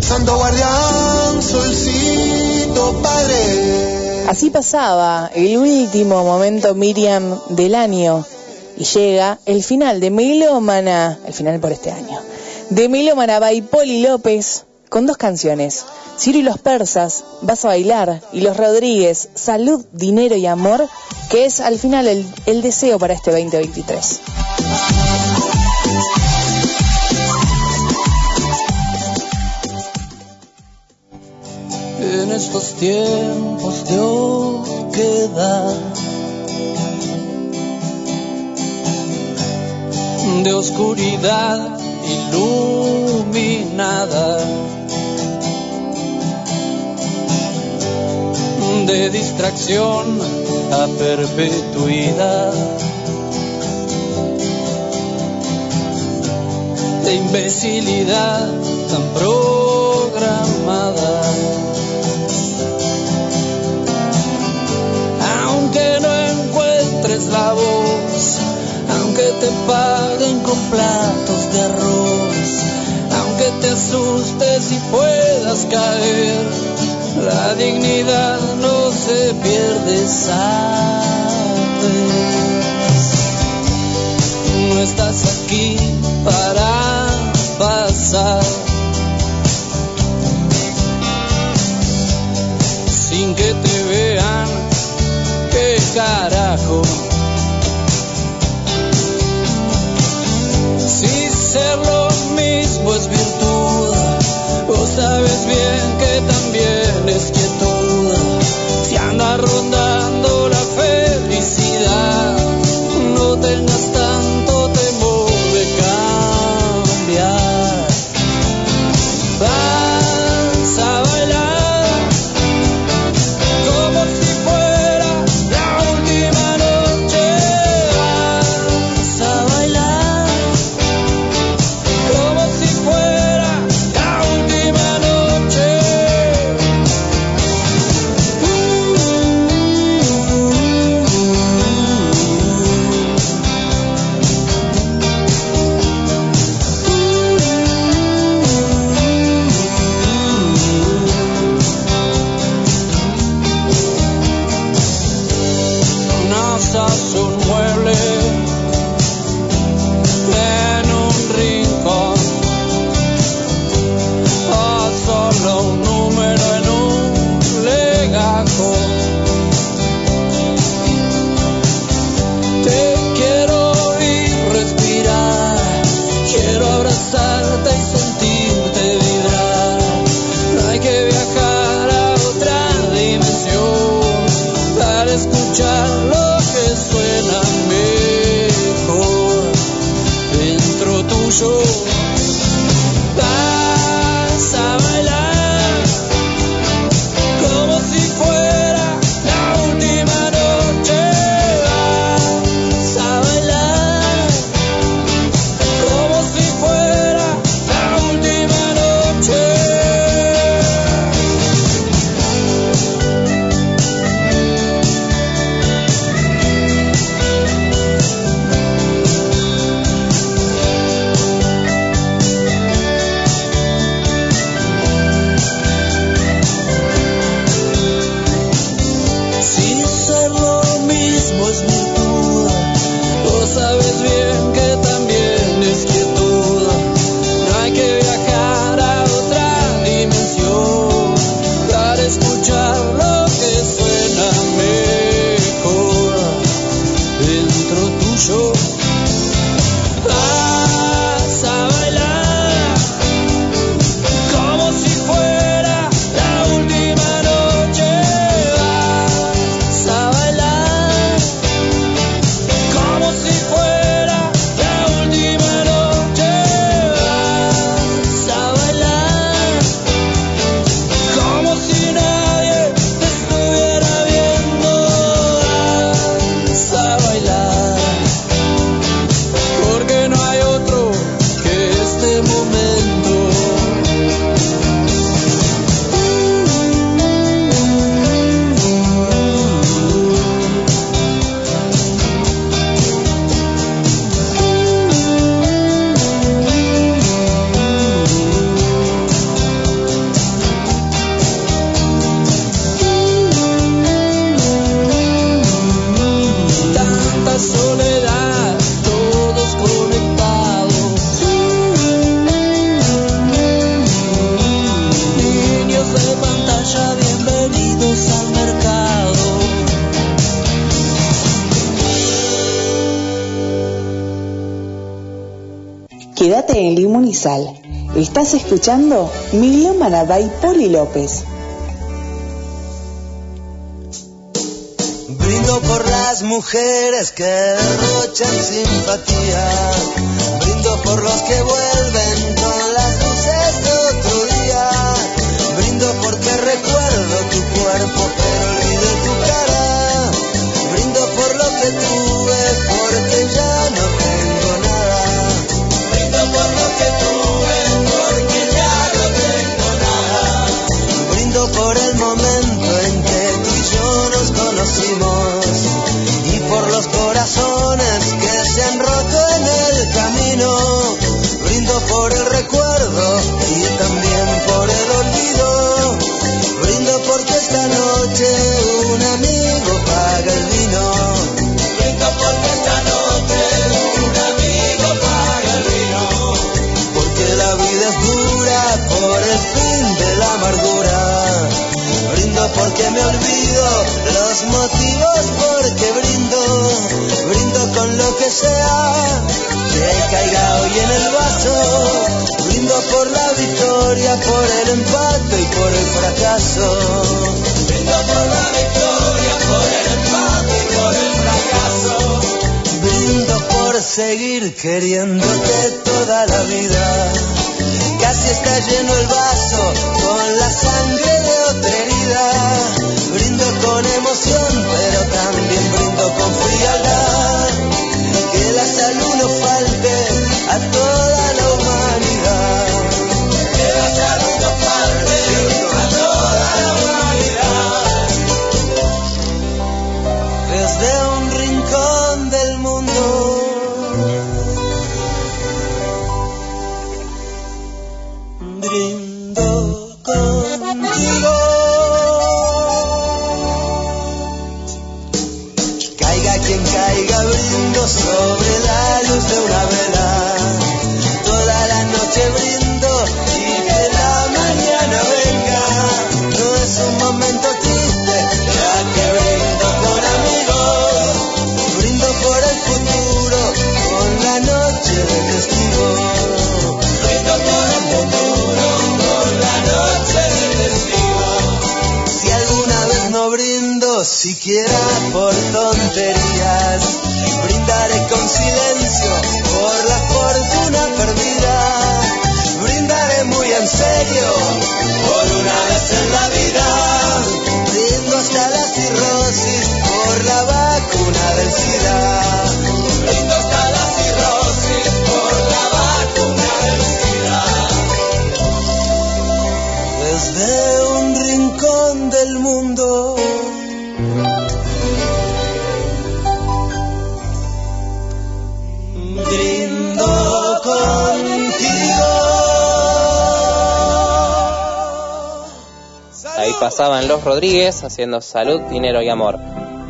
Santo guardián, solcito, padre. Así pasaba el último momento Miriam del año y llega el final de Milómana, el final por este año, de Milómana by Poli López con dos canciones, Ciro y los persas, Vas a bailar y los Rodríguez, Salud, Dinero y Amor, que es al final el, el deseo para este 2023. Estos tiempos de oquedad, de oscuridad iluminada, de distracción a perpetuidad. De imbecilidad tan programada. Aunque te paguen con platos de arroz, aunque te asustes y puedas caer, la dignidad no se pierde, sabes. No estás aquí para pasar. Sin que te vean qué carajo. Sabes bien que también es Escuchando Milómana by Poli López. Brindo por las mujeres que derrochan simpatía. Brindo por los que vuelven por el empate y por el fracaso. Brindo por la victoria, por el empate y por el fracaso. Brindo por seguir queriéndote toda la vida. Casi está lleno el vaso con la sangre Rodríguez haciendo salud, dinero y amor.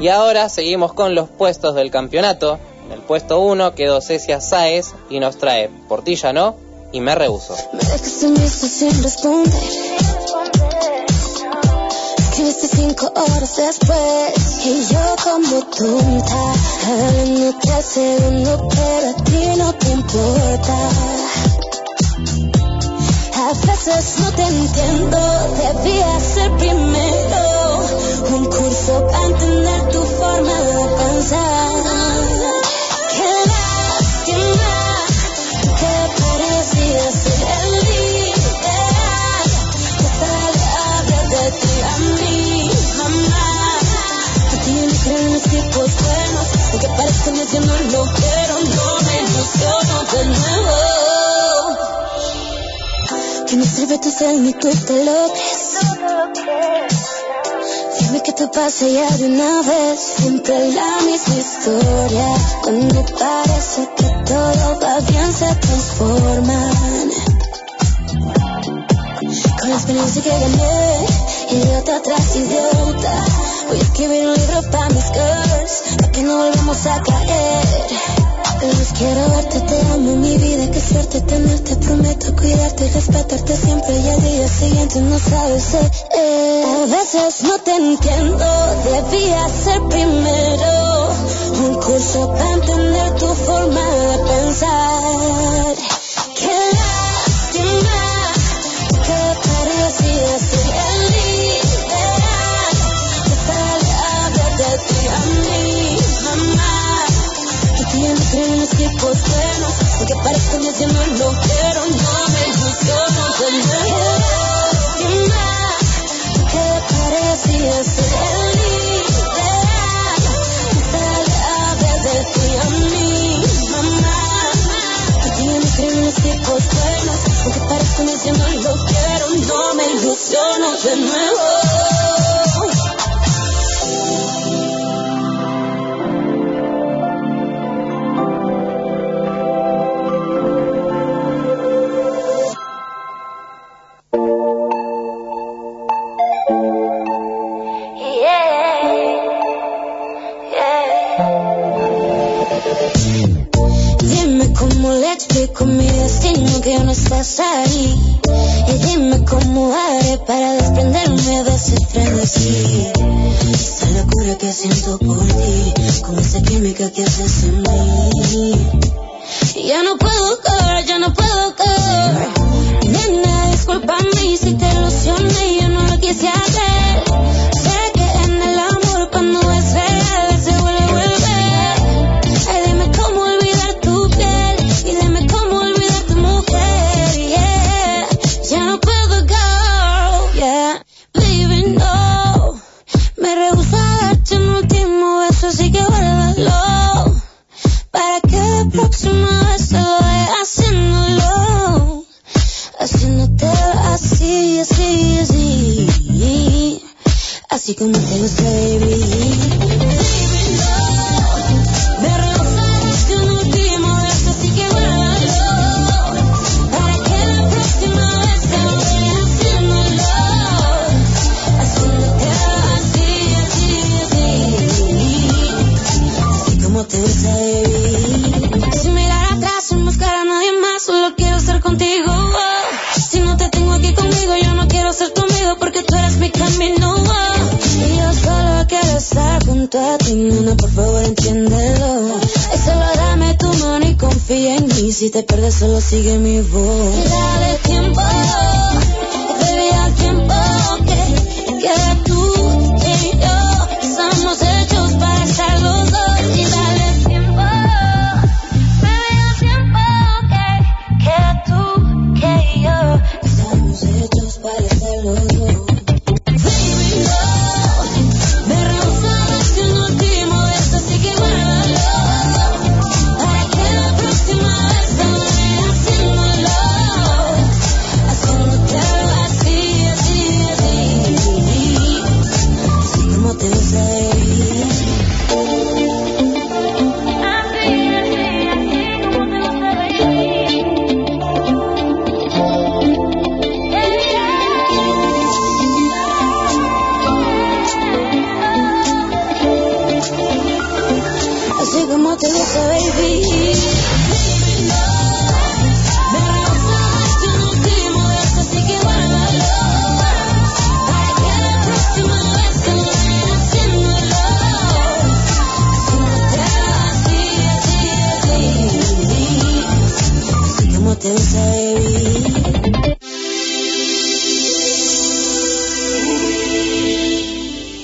Y ahora seguimos con los puestos del campeonato. En el puesto 1 quedó Cecia Sáez y nos trae Portilla no y me rehuso. Me dejas en visto sin responder. Escribiste cinco horas después y yo como tonta hablándote al segundo, pero a ti no te importa. A veces no te entiendo, debía ser primero un curso para entender tu forma de pensar. Qué lástima que parecía ser el líder. Para hablar de ti a mí, mamá. A ti me creen los tipos buenos, aunque parezcan diciéndolo, pero no me emociono de nuevo. Que me sirve tu sal ni tú te logres. Dime que te pasa ya de una vez. Siempre la misma historia. Cuando parece que todo va bien, se transforman. Con la experiencia que gané, idiota tras idiota. Voy a escribir un libro para mis girls, para que no volvamos a caer. Les quiero verte, te amo mi vida, qué suerte tenerte, prometo cuidarte y respetarte siempre y al día siguiente no sabes ser. eh. A veces no te entiendo, debía ser primero un curso para entender tu forma de pensar. que você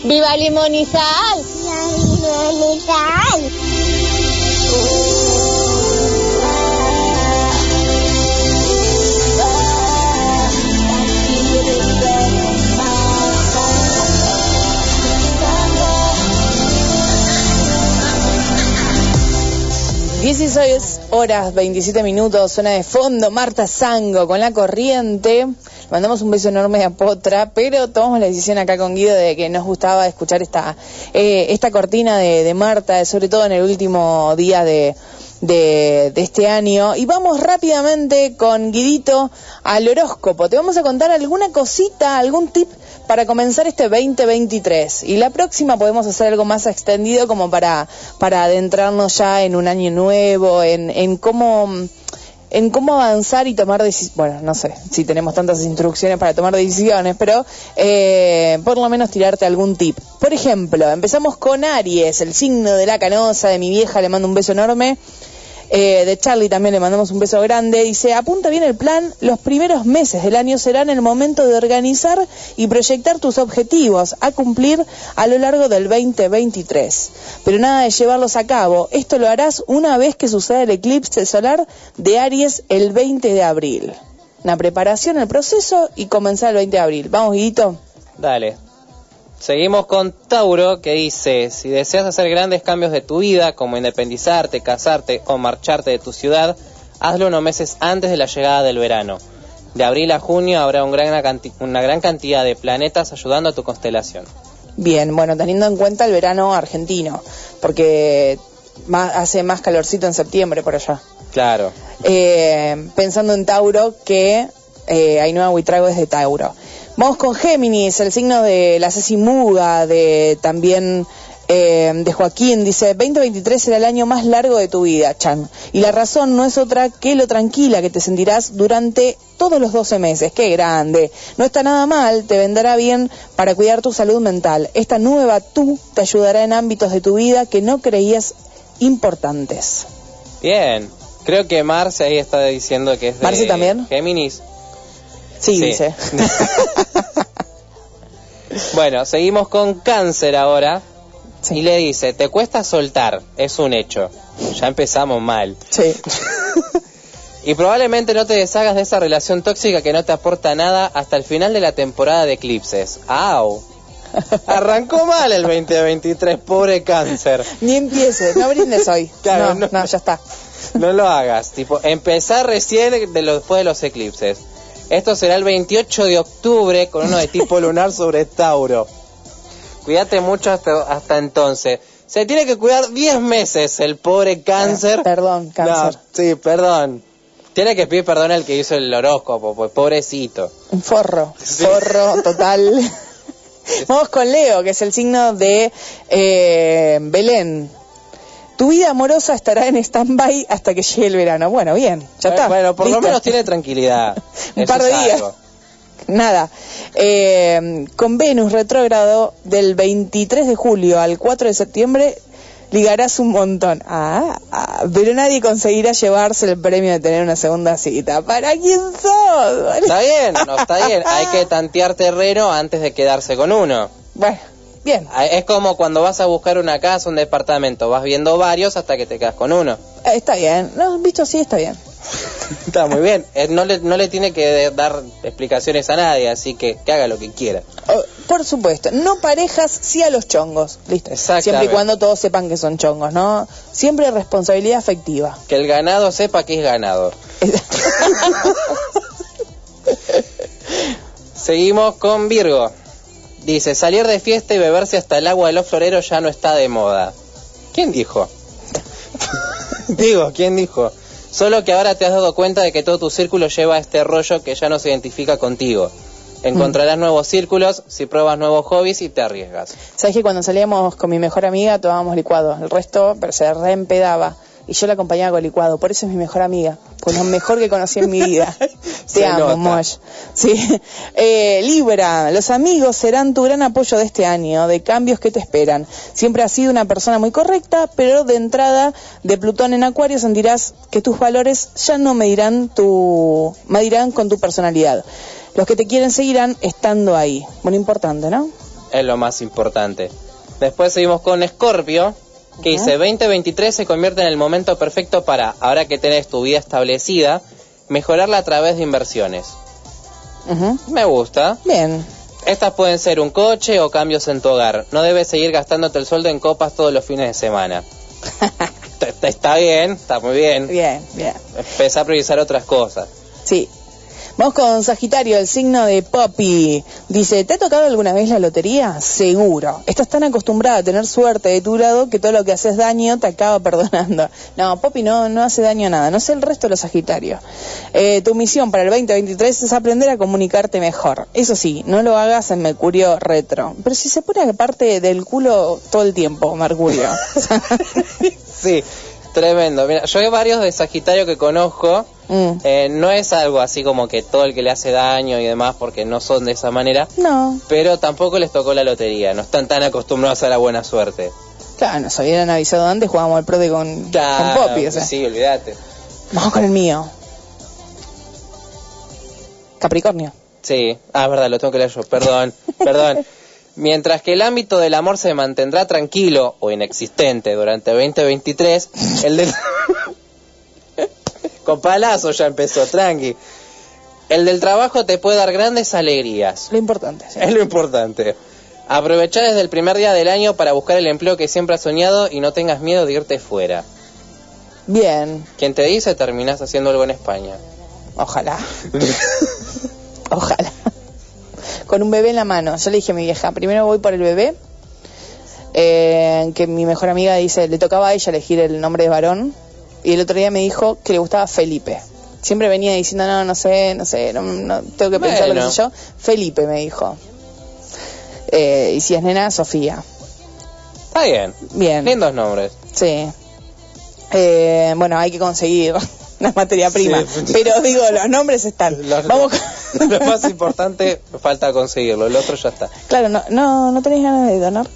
¡Viva y Sal! Dieciséis horas 27 minutos, suena de fondo Marta Sango con la corriente. Mandamos un beso enorme a Potra, pero tomamos la decisión acá con Guido de que nos gustaba escuchar esta, eh, esta cortina de, de Marta, sobre todo en el último día de, de, de este año. Y vamos rápidamente con Guidito al horóscopo. Te vamos a contar alguna cosita, algún tip para comenzar este 2023. Y la próxima podemos hacer algo más extendido como para, para adentrarnos ya en un año nuevo, en, en cómo en cómo avanzar y tomar decisiones. Bueno, no sé si tenemos tantas instrucciones para tomar decisiones, pero eh, por lo menos tirarte algún tip. Por ejemplo, empezamos con Aries, el signo de la canosa, de mi vieja, le mando un beso enorme. Eh, de Charlie también le mandamos un beso grande. Dice, apunta bien el plan, los primeros meses del año serán el momento de organizar y proyectar tus objetivos a cumplir a lo largo del 2023. Pero nada de llevarlos a cabo, esto lo harás una vez que suceda el eclipse solar de Aries el 20 de abril. Una preparación, el proceso y comenzar el 20 de abril. Vamos, Guidito. Dale. Seguimos con Tauro que dice, si deseas hacer grandes cambios de tu vida, como independizarte, casarte o marcharte de tu ciudad, hazlo unos meses antes de la llegada del verano. De abril a junio habrá un gran una gran cantidad de planetas ayudando a tu constelación. Bien, bueno, teniendo en cuenta el verano argentino, porque más- hace más calorcito en septiembre por allá. Claro. Eh, pensando en Tauro, que eh, Ainhoa Huitrago es de Tauro. Vamos con Géminis, el signo de la Ceci Muga, de también Eh, de Joaquín dice, 2023 será el año más largo de tu vida, Chan. Y la razón no es otra que lo tranquila que te sentirás durante todos los 12 meses. ¡Qué grande! No está nada mal, te vendrá bien para cuidar tu salud mental. Esta nueva tú te ayudará en ámbitos de tu vida que no creías importantes. Bien. Creo que Marce ahí está diciendo que es de ¿Marce también? Géminis. Sí, Sí. dice. Bueno, seguimos con cáncer ahora. Y le dice, te cuesta soltar, es un hecho. Ya empezamos mal. Sí. Y probablemente no te deshagas de esa relación tóxica que no te aporta nada hasta el final de la temporada de eclipses. ¡Au! Arrancó mal el 2023, pobre cáncer. Ni empieces, no brindes hoy. Claro, no, no, ya está. No lo hagas. Tipo, empezar recién de lo- después de los eclipses. Esto será el 28 de octubre con uno de tipo lunar sobre Tauro. Cuídate mucho hasta, hasta entonces. Se tiene que cuidar 10 meses el pobre cáncer. Perdón, cáncer. No, sí, perdón. Tiene que pedir perdón al que hizo el horóscopo, pues pobrecito. Un forro, forro total. Vamos con Leo, que es el signo de eh, Belén. Tu vida amorosa estará en stand-by hasta que llegue el verano. Bueno, bien, ya está. Bueno, por lo menos tiene tranquilidad. Un par de días. algo. Nada. Eh, con Venus retrógrado del 23 de julio al 4 de septiembre ligarás un montón. Ah, ah, pero nadie conseguirá llevarse el premio de tener una segunda cita. ¿Para quién sos? Está bien, no está bien. Hay que tantear terreno antes de quedarse con uno. Bueno, bien. Ah, Es como cuando vas a buscar una casa, un departamento, vas viendo varios hasta que te quedas con uno. Eh, Está bien. No, visto así está bien. Está muy bien. Eh, No le, no le tiene que dar explicaciones a nadie, así que que haga lo que quiera. Oh, por supuesto, no parejas, sí a los chongos. Listo. Siempre y cuando todos sepan que son chongos, ¿no? Siempre responsabilidad afectiva. Que el ganado sepa que es ganado. Seguimos con Virgo. Dice, salir de fiesta y beberse hasta el agua de los floreros ya no está de moda. ¿Quién dijo? Digo, ¿quién dijo? Solo que ahora te has dado cuenta de que todo tu círculo lleva este rollo que ya no se identifica contigo. Encontrarás nuevos círculos si pruebas nuevos hobbies y te arriesgas. ¿Sabes que cuando salíamos con mi mejor amiga tomábamos licuado? El resto pero se reempedaba. Y yo la acompañaba con licuado. Por eso es mi mejor amiga. Pues lo mejor que conocí en mi vida. Te amo. Mosh. Sí. Eh, Libra, los amigos serán tu gran apoyo de este año, de cambios que te esperan. Siempre has sido una persona muy correcta, pero de entrada de Plutón en Acuario sentirás que tus valores ya no medirán, tu, medirán con tu personalidad. Los que te quieren seguirán estando ahí. Muy importante, ¿no? Es lo más importante. Después seguimos con Scorpio, que dice 2023 se convierte en el momento perfecto para, ahora que tenés tu vida establecida, mejorarla a través de inversiones. Me gusta. Bien. Estas pueden ser un coche o cambios en tu hogar. No debes seguir gastándote el sueldo en copas todos los fines de semana. Está bien, está muy bien. Bien, bien. Empezá a priorizar otras cosas. Sí. Vamos con Sagitario, el signo de Poppy. Dice, ¿te ha tocado alguna vez la lotería? Seguro. Estás tan acostumbrada a tener suerte de tu lado que todo lo que haces daño te acaba perdonando. No, Poppy no, no hace daño a nada. No sé el resto de los Sagitarios. Eh, tu misión para el 2023 es aprender a comunicarte mejor. Eso sí, no lo hagas en Mercurio retro. Pero si se pone parte del culo todo el tiempo, Mercurio. Sí, tremendo. Mira, yo hay varios de Sagitario que conozco. Mm. Eh, no es algo así como que todo el que le hace daño y demás, porque no son de esa manera. No, Pero tampoco les tocó la lotería. No están tan acostumbrados a la buena suerte. claro, nos habían avisado antes, jugábamos al pro de con, con Claro, Poppy. O sea. Sí, olvídate. Vamos con el mío. Capricornio. Sí, ah, es verdad, lo tengo que leer yo. Perdón, perdón. Mientras que el ámbito del amor se mantendrá tranquilo o inexistente durante 2023, el del... Con palazo ya empezó, tranqui. El del trabajo te puede dar grandes alegrías. Lo importante. sí. Es lo importante. Aprovechar desde el primer día del año para buscar el empleo que siempre has soñado y no tengas miedo de irte fuera. Bien, Quien te dice terminás haciendo algo en España. ojalá. Ojalá. Con un bebé en la mano. Yo le dije a mi vieja, primero voy por el bebé. eh, que mi mejor amiga dice, le tocaba a ella elegir el nombre de varón. Y el otro día me dijo que le gustaba Felipe. Siempre venía diciendo, no, no sé, no sé, no, no, tengo que pensar lo que Bueno. sé yo. Felipe me dijo. Eh, y si es nena, Sofía. Está bien. Bien. Lindos nombres. Sí. Eh, bueno, hay que conseguir la materia prima. Sí. Pero digo, los nombres están. Los- Vamos. Lo más importante, falta conseguirlo. El otro ya está. Claro, no, no, no tenés ganas de donar.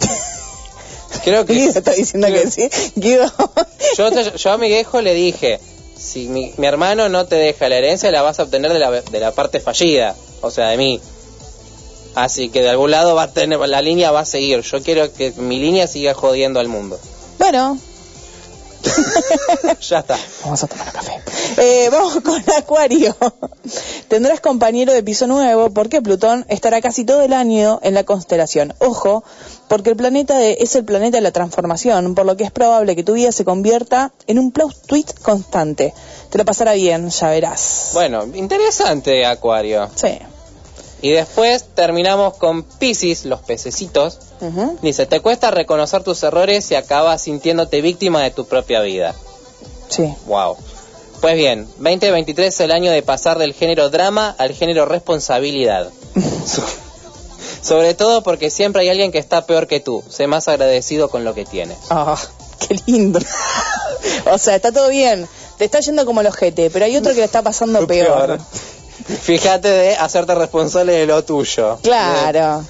Creo que. Guido está diciendo que sí. Guido. Yo, te- yo a mi viejo le dije: si mi, mi hermano no te deja la herencia, la vas a obtener de la, de la parte fallida. O sea, de mí. Así que de algún lado va a tener, la línea va a seguir. Yo quiero que mi línea siga jodiendo al mundo. Bueno, ya está. Vamos a tomar café. Eh, vamos con Acuario. Tendrás compañero de piso nuevo porque Plutón estará casi todo el año en la constelación. Ojo, porque el planeta de- es el planeta de la transformación, por lo que es probable que tu vida se convierta en un plot twist constante. Te lo pasará bien, ya verás. Bueno, interesante, Acuario. Sí. Y después terminamos con Pisces, los pececitos. Dice, te cuesta reconocer tus errores y acabas sintiéndote víctima de tu propia vida. Sí. Wow. Pues bien, 2023 es el año de pasar del género drama al género responsabilidad. So- Sobre todo porque siempre hay alguien que está peor que tú. Sé más agradecido con lo que tienes. Ah, qué lindo. o sea, está todo bien. Te está yendo como los GT, pero hay otro que le está pasando peor. Fíjate de hacerte responsable de lo tuyo. Claro.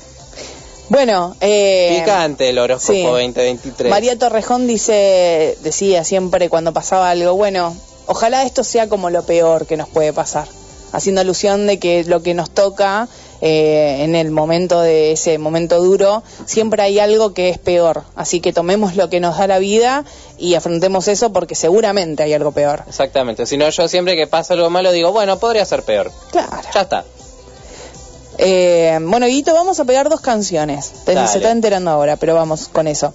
Bueno, eh, Picante el horóscopo sí. 2023. María Torrejón dice, decía siempre cuando pasaba algo, bueno, ojalá esto sea como lo peor que nos puede pasar, haciendo alusión de que lo que nos toca eh, en el momento de ese momento duro, siempre hay algo que es peor, así que tomemos lo que nos da la vida y afrontemos eso porque seguramente hay algo peor. Exactamente. Si no, yo siempre que pasa algo malo digo, bueno, podría ser peor. Claro. Ya está. Eh, bueno, Guito, vamos a pegar dos canciones. Se está enterando ahora, pero vamos con eso.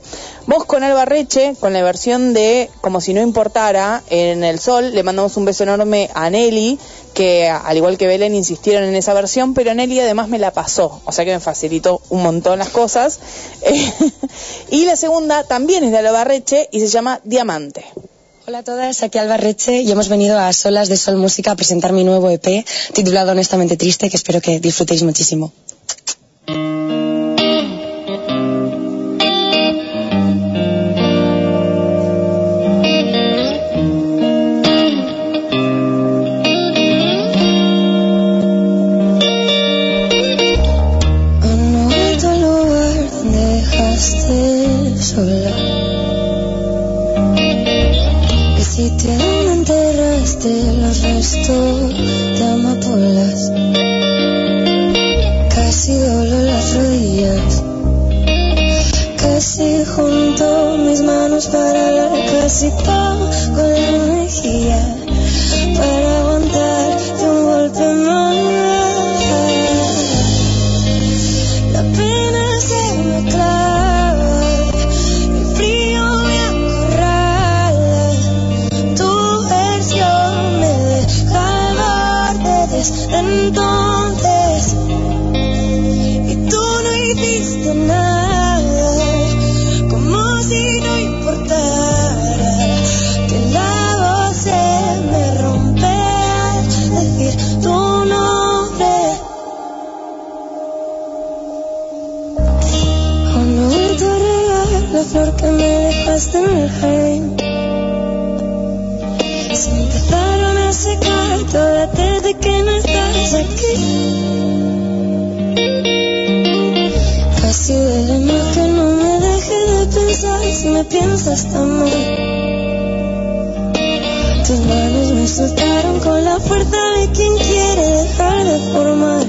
Vos con Alba Reche, con la versión de Como si no importara, en El Sol, le mandamos un beso enorme a Nelly, que al igual que Belén insistieron en esa versión, pero Nelly además me la pasó, o sea que me facilitó un montón las cosas. Eh, y la segunda también es de Alba Reche y se llama Diamante. Hola a todas, aquí Alba Reche y hemos venido a Solas de Sol Música a presentar mi nuevo EP titulado Honestamente Triste que espero que disfrutéis muchísimo. Para hablar. Casi la flor que me dejaste en el jardín. Se empezaron a secar todas desde que no estás aquí. Casi duele más que no me deje de pensar si me piensas tan mal. Tus manos me soltaron con la fuerza de quien quiere dejar de formar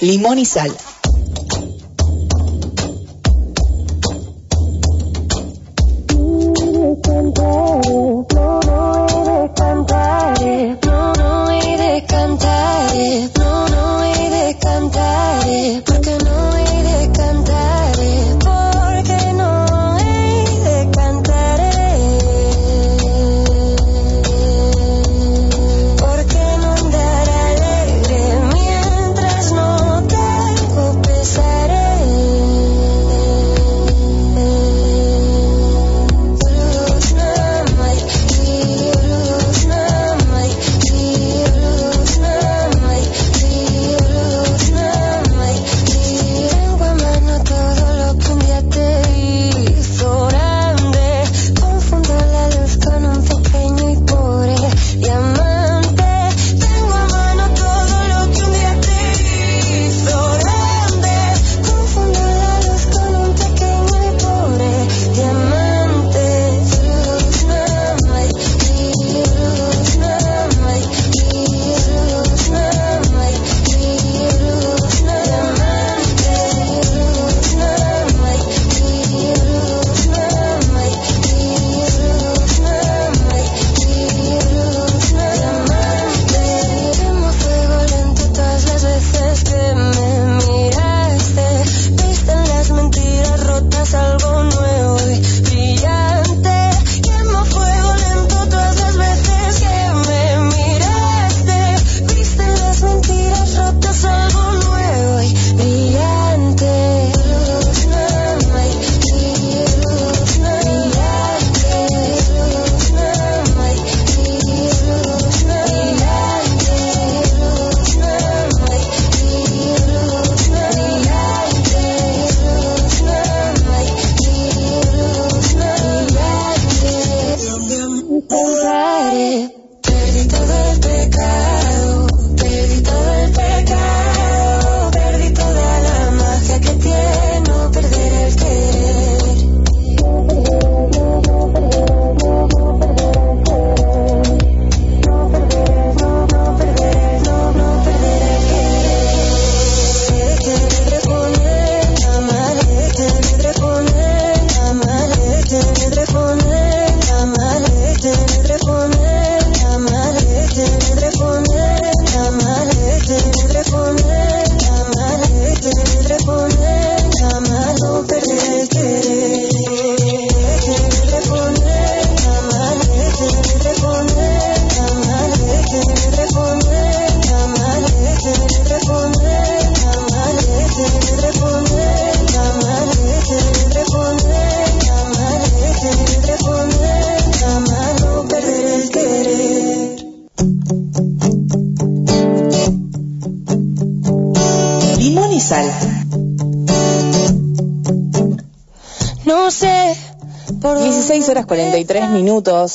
Limón y Sal.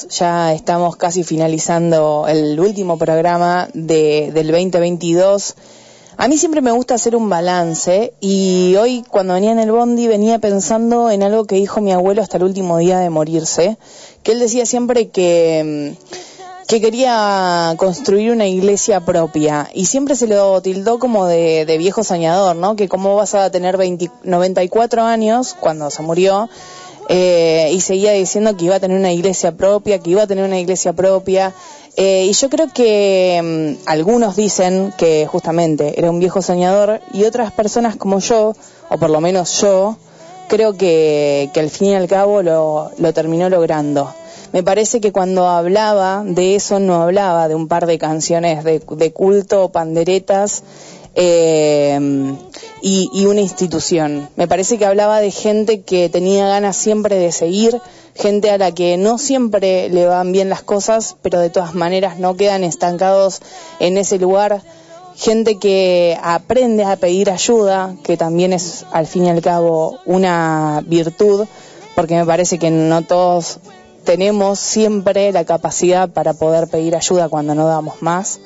Ya estamos casi finalizando el último programa de, del 2022. A mí siempre me gusta hacer un balance y hoy cuando venía en el bondi venía pensando en algo que dijo mi abuelo hasta el último día de morirse, que él decía siempre que, que quería construir una iglesia propia y siempre se lo tildó como de, de viejo soñador, ¿no? Que cómo vas a tener 20 94 años cuando se murió eh, y seguía diciendo que iba a tener una iglesia propia, que iba a tener una iglesia propia. Eh, y yo creo que mm, algunos dicen que justamente era un viejo soñador y otras personas como yo, o por lo menos yo, creo que, que al fin y al cabo lo, lo terminó logrando. Me parece que cuando hablaba de eso no hablaba de un par de canciones de, de culto, panderetas eh, y, y una institución. Me parece que hablaba de gente que tenía ganas siempre de seguir, gente a la que no siempre le van bien las cosas, pero de todas maneras no quedan estancados en ese lugar. Gente que aprende a pedir ayuda, que también es al fin y al cabo una virtud, porque me parece que no todos tenemos siempre la capacidad para poder pedir ayuda cuando no damos más.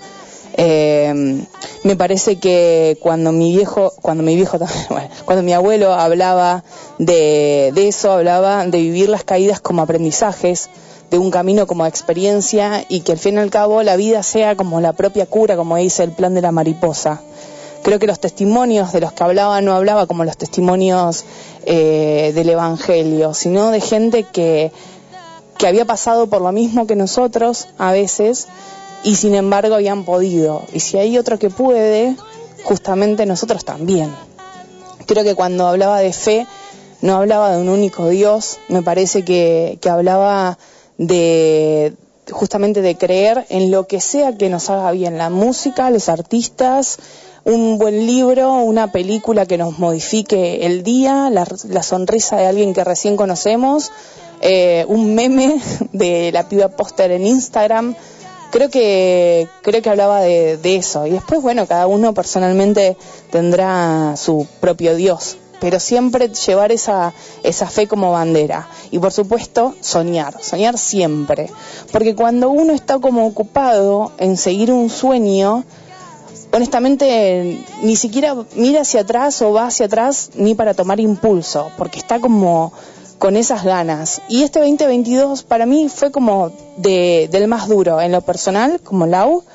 Eh, me parece que cuando mi viejo, cuando mi viejo también, mi abuelo hablaba de, de eso, hablaba de vivir las caídas como aprendizajes, de un camino como experiencia y que al fin y al cabo la vida sea como la propia cura, como dice el plan de la mariposa. Creo que los testimonios de los que hablaba no hablaba como los testimonios eh, del Evangelio, sino de gente que, que había pasado por lo mismo que nosotros a veces y sin embargo habían podido. Y si hay otro que puede, justamente nosotros también. Creo que cuando hablaba de fe, no hablaba de un único Dios, me parece que, que hablaba de justamente de creer en lo que sea que nos haga bien, la música, los artistas, un buen libro, una película que nos modifique el día, la, la sonrisa de alguien que recién conocemos, eh, un meme de la piba póster en Instagram. Creo que, creo que hablaba de, de eso. Y después, bueno, cada uno personalmente tendrá su propio Dios pero siempre llevar esa, esa fe como bandera. Y por supuesto, soñar, soñar siempre. Porque cuando uno está como ocupado en seguir un sueño, honestamente ni siquiera mira hacia atrás o va hacia atrás ni para tomar impulso, porque está como con esas ganas. Y este 2022 para mí fue como de, del más duro en lo personal, como Lau,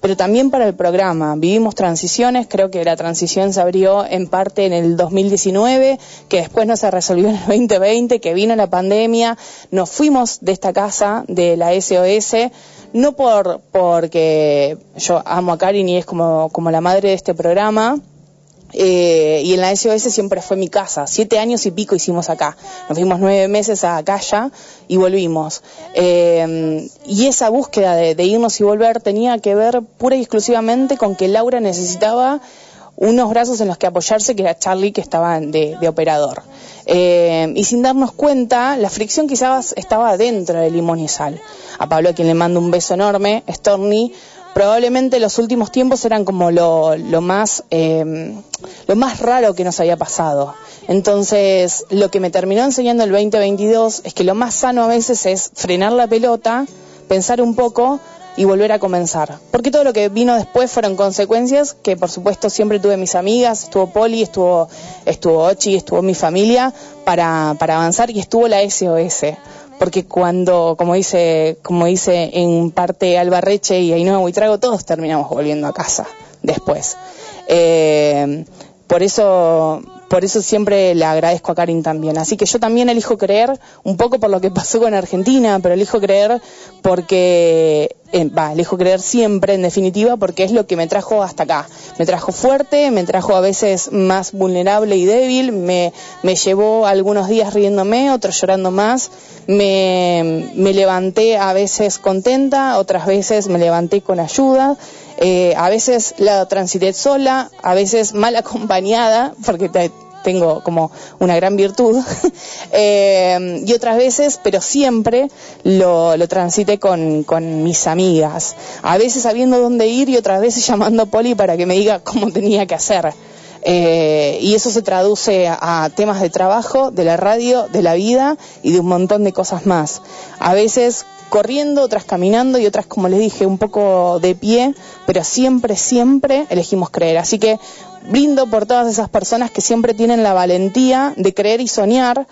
pero también para el programa. Vivimos transiciones, creo que la transición se abrió en parte en el 2019, que después no se resolvió en el 2020, que vino la pandemia, nos fuimos de esta casa, de la SOS, no por porque yo amo a Karin y es como, como la madre de este programa, eh, y en la SOS siempre fue mi casa. Siete años y pico hicimos acá. Nos fuimos nueve meses a Calla y volvimos. Eh, y esa búsqueda de, de, irnos y volver tenía que ver pura y exclusivamente con que Laura necesitaba unos brazos en los que apoyarse, que era Charlie, que estaba de, operador. Eh, y sin darnos cuenta, la fricción quizás estaba dentro de Limón y Sal. A Pablo, a quien le mando un beso enorme, Stormy, probablemente los últimos tiempos eran como lo, lo más eh, lo más raro que nos había pasado. Entonces, lo que me terminó enseñando el 2022 es que lo más sano a veces es frenar la pelota, pensar un poco y volver a comenzar. Porque todo lo que vino después fueron consecuencias que por supuesto siempre tuve mis amigas, estuvo Poli, estuvo, estuvo Ochi, estuvo mi familia para, para avanzar y estuvo la SOS porque cuando, como dice, como dice en parte Albarreche y Ainhoa Buitrago, todos terminamos volviendo a casa después. Eh, por eso, por eso siempre le agradezco a Karin también. Así que yo también elijo creer, un poco por lo que pasó con Argentina, pero elijo creer porque, eh, va, elijo creer siempre, en definitiva, porque es lo que me trajo hasta acá. Me trajo fuerte, me trajo a veces más vulnerable y débil, me, llevó algunos días riéndome, otros llorando más, me levanté a veces contenta, otras veces me levanté con ayuda. Eh, a veces la transité sola, a veces mal acompañada, porque te, tengo como una gran virtud, eh, y otras veces, pero siempre lo, lo transité con, con, mis amigas. A veces sabiendo dónde ir y otras veces llamando a Poli para que me diga cómo tenía que hacer. Eh, y eso se traduce a, a temas de trabajo, de la radio, de la vida y de un montón de cosas más. A veces corriendo, otras caminando y otras, como les dije, un poco de pie, pero siempre, siempre elegimos creer. Así que brindo por todas esas personas que siempre tienen la valentía de creer y soñar.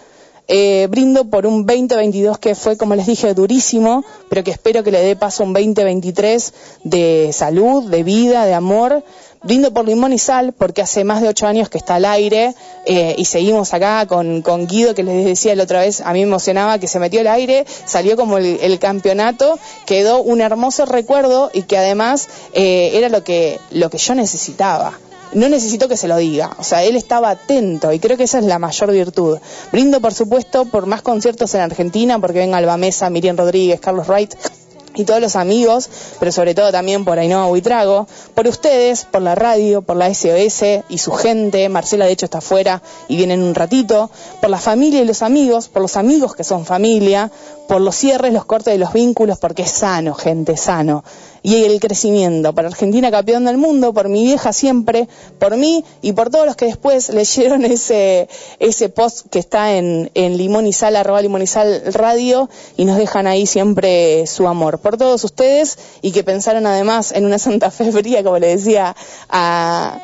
Eh, brindo por un 2022 que fue, como les dije, durísimo, pero que espero que le dé paso a un 2023 de salud, de vida, de amor brindo por limón y sal porque hace más de ocho años que está al aire eh, y seguimos acá con, Guido que les decía la otra vez, a mí me emocionaba que se metió al aire, salió como el, el campeonato, quedó un hermoso recuerdo y que además eh, era lo que, lo que yo necesitaba no necesito que se lo diga, o sea, él estaba atento y creo que esa es la mayor virtud. Brindo, por supuesto, por más conciertos en Argentina, porque venga Alba Mesa, Miriam Rodríguez, Carlos Wright, y todos los amigos, pero sobre todo también por Ainhoa Buitrago, por ustedes, por la radio, por la SOS y su gente, Marcela de hecho está afuera y viene en un ratito, por la familia y los amigos, por los amigos que son familia, por los cierres, los cortes de los vínculos, porque es sano, gente, sano. Y el crecimiento, para Argentina campeón del mundo, por mi vieja siempre, por mí y por todos los que después leyeron ese, ese post que está en, en Limón y Sal, arroba Limón y Sal Radio, y nos dejan ahí siempre su amor. Por todos ustedes y que pensaron además en una Santa Fe fría, como le decía a,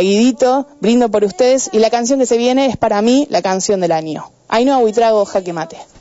Guidito, brindo por ustedes, y la canción que se viene es para mí la canción del año. Ainhoa Buitrago, Jaque Mate.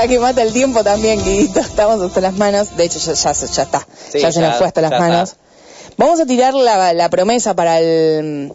Jaque mate el tiempo también, Guidito. Estamos hasta las manos. De hecho, ya, ya, ya está. Sí, ya se nos fue hasta las manos. está. Vamos a tirar la, la promesa para el,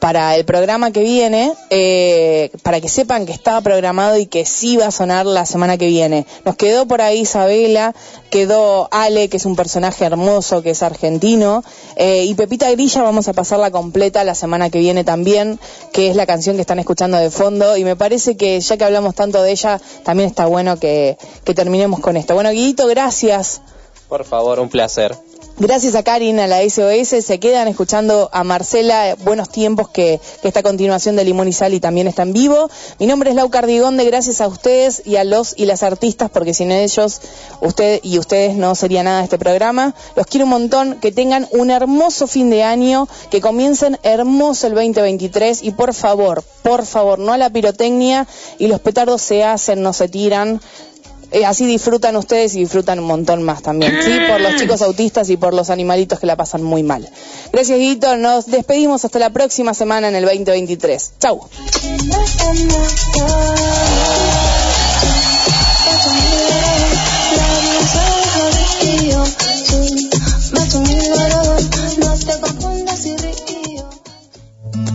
para el programa que viene, eh, para que sepan que estaba programado y que sí va a sonar la semana que viene. Nos quedó por ahí Isabela, quedó Ale, que es un personaje hermoso, que es argentino, eh, y Pepita Grilla vamos a pasarla completa la semana que viene también, que es la canción que están escuchando de fondo, y me parece que ya que hablamos tanto de ella, también está bueno que, terminemos con esto. Bueno, Guidito, gracias. Por favor, un placer. Gracias a Karin, a la SOS, se quedan escuchando a Marcela, Buenos Tiempos, que, que está a continuación de Limón y Sal y también está en vivo. Mi nombre es Lau Cardigonde, gracias a ustedes y a los y las artistas, porque sin ellos, usted y ustedes no sería nada este programa. Los quiero un montón, que tengan un hermoso fin de año, que comiencen hermoso el 2023 y por favor, por favor, no a la pirotecnia. Y los petardos se hacen, no se tiran. Eh, así disfrutan ustedes y disfrutan un montón más también, ¿sí? Por los chicos autistas y por los animalitos que la pasan muy mal. Gracias, Guito. Nos despedimos hasta la próxima semana en el 2023. Chau.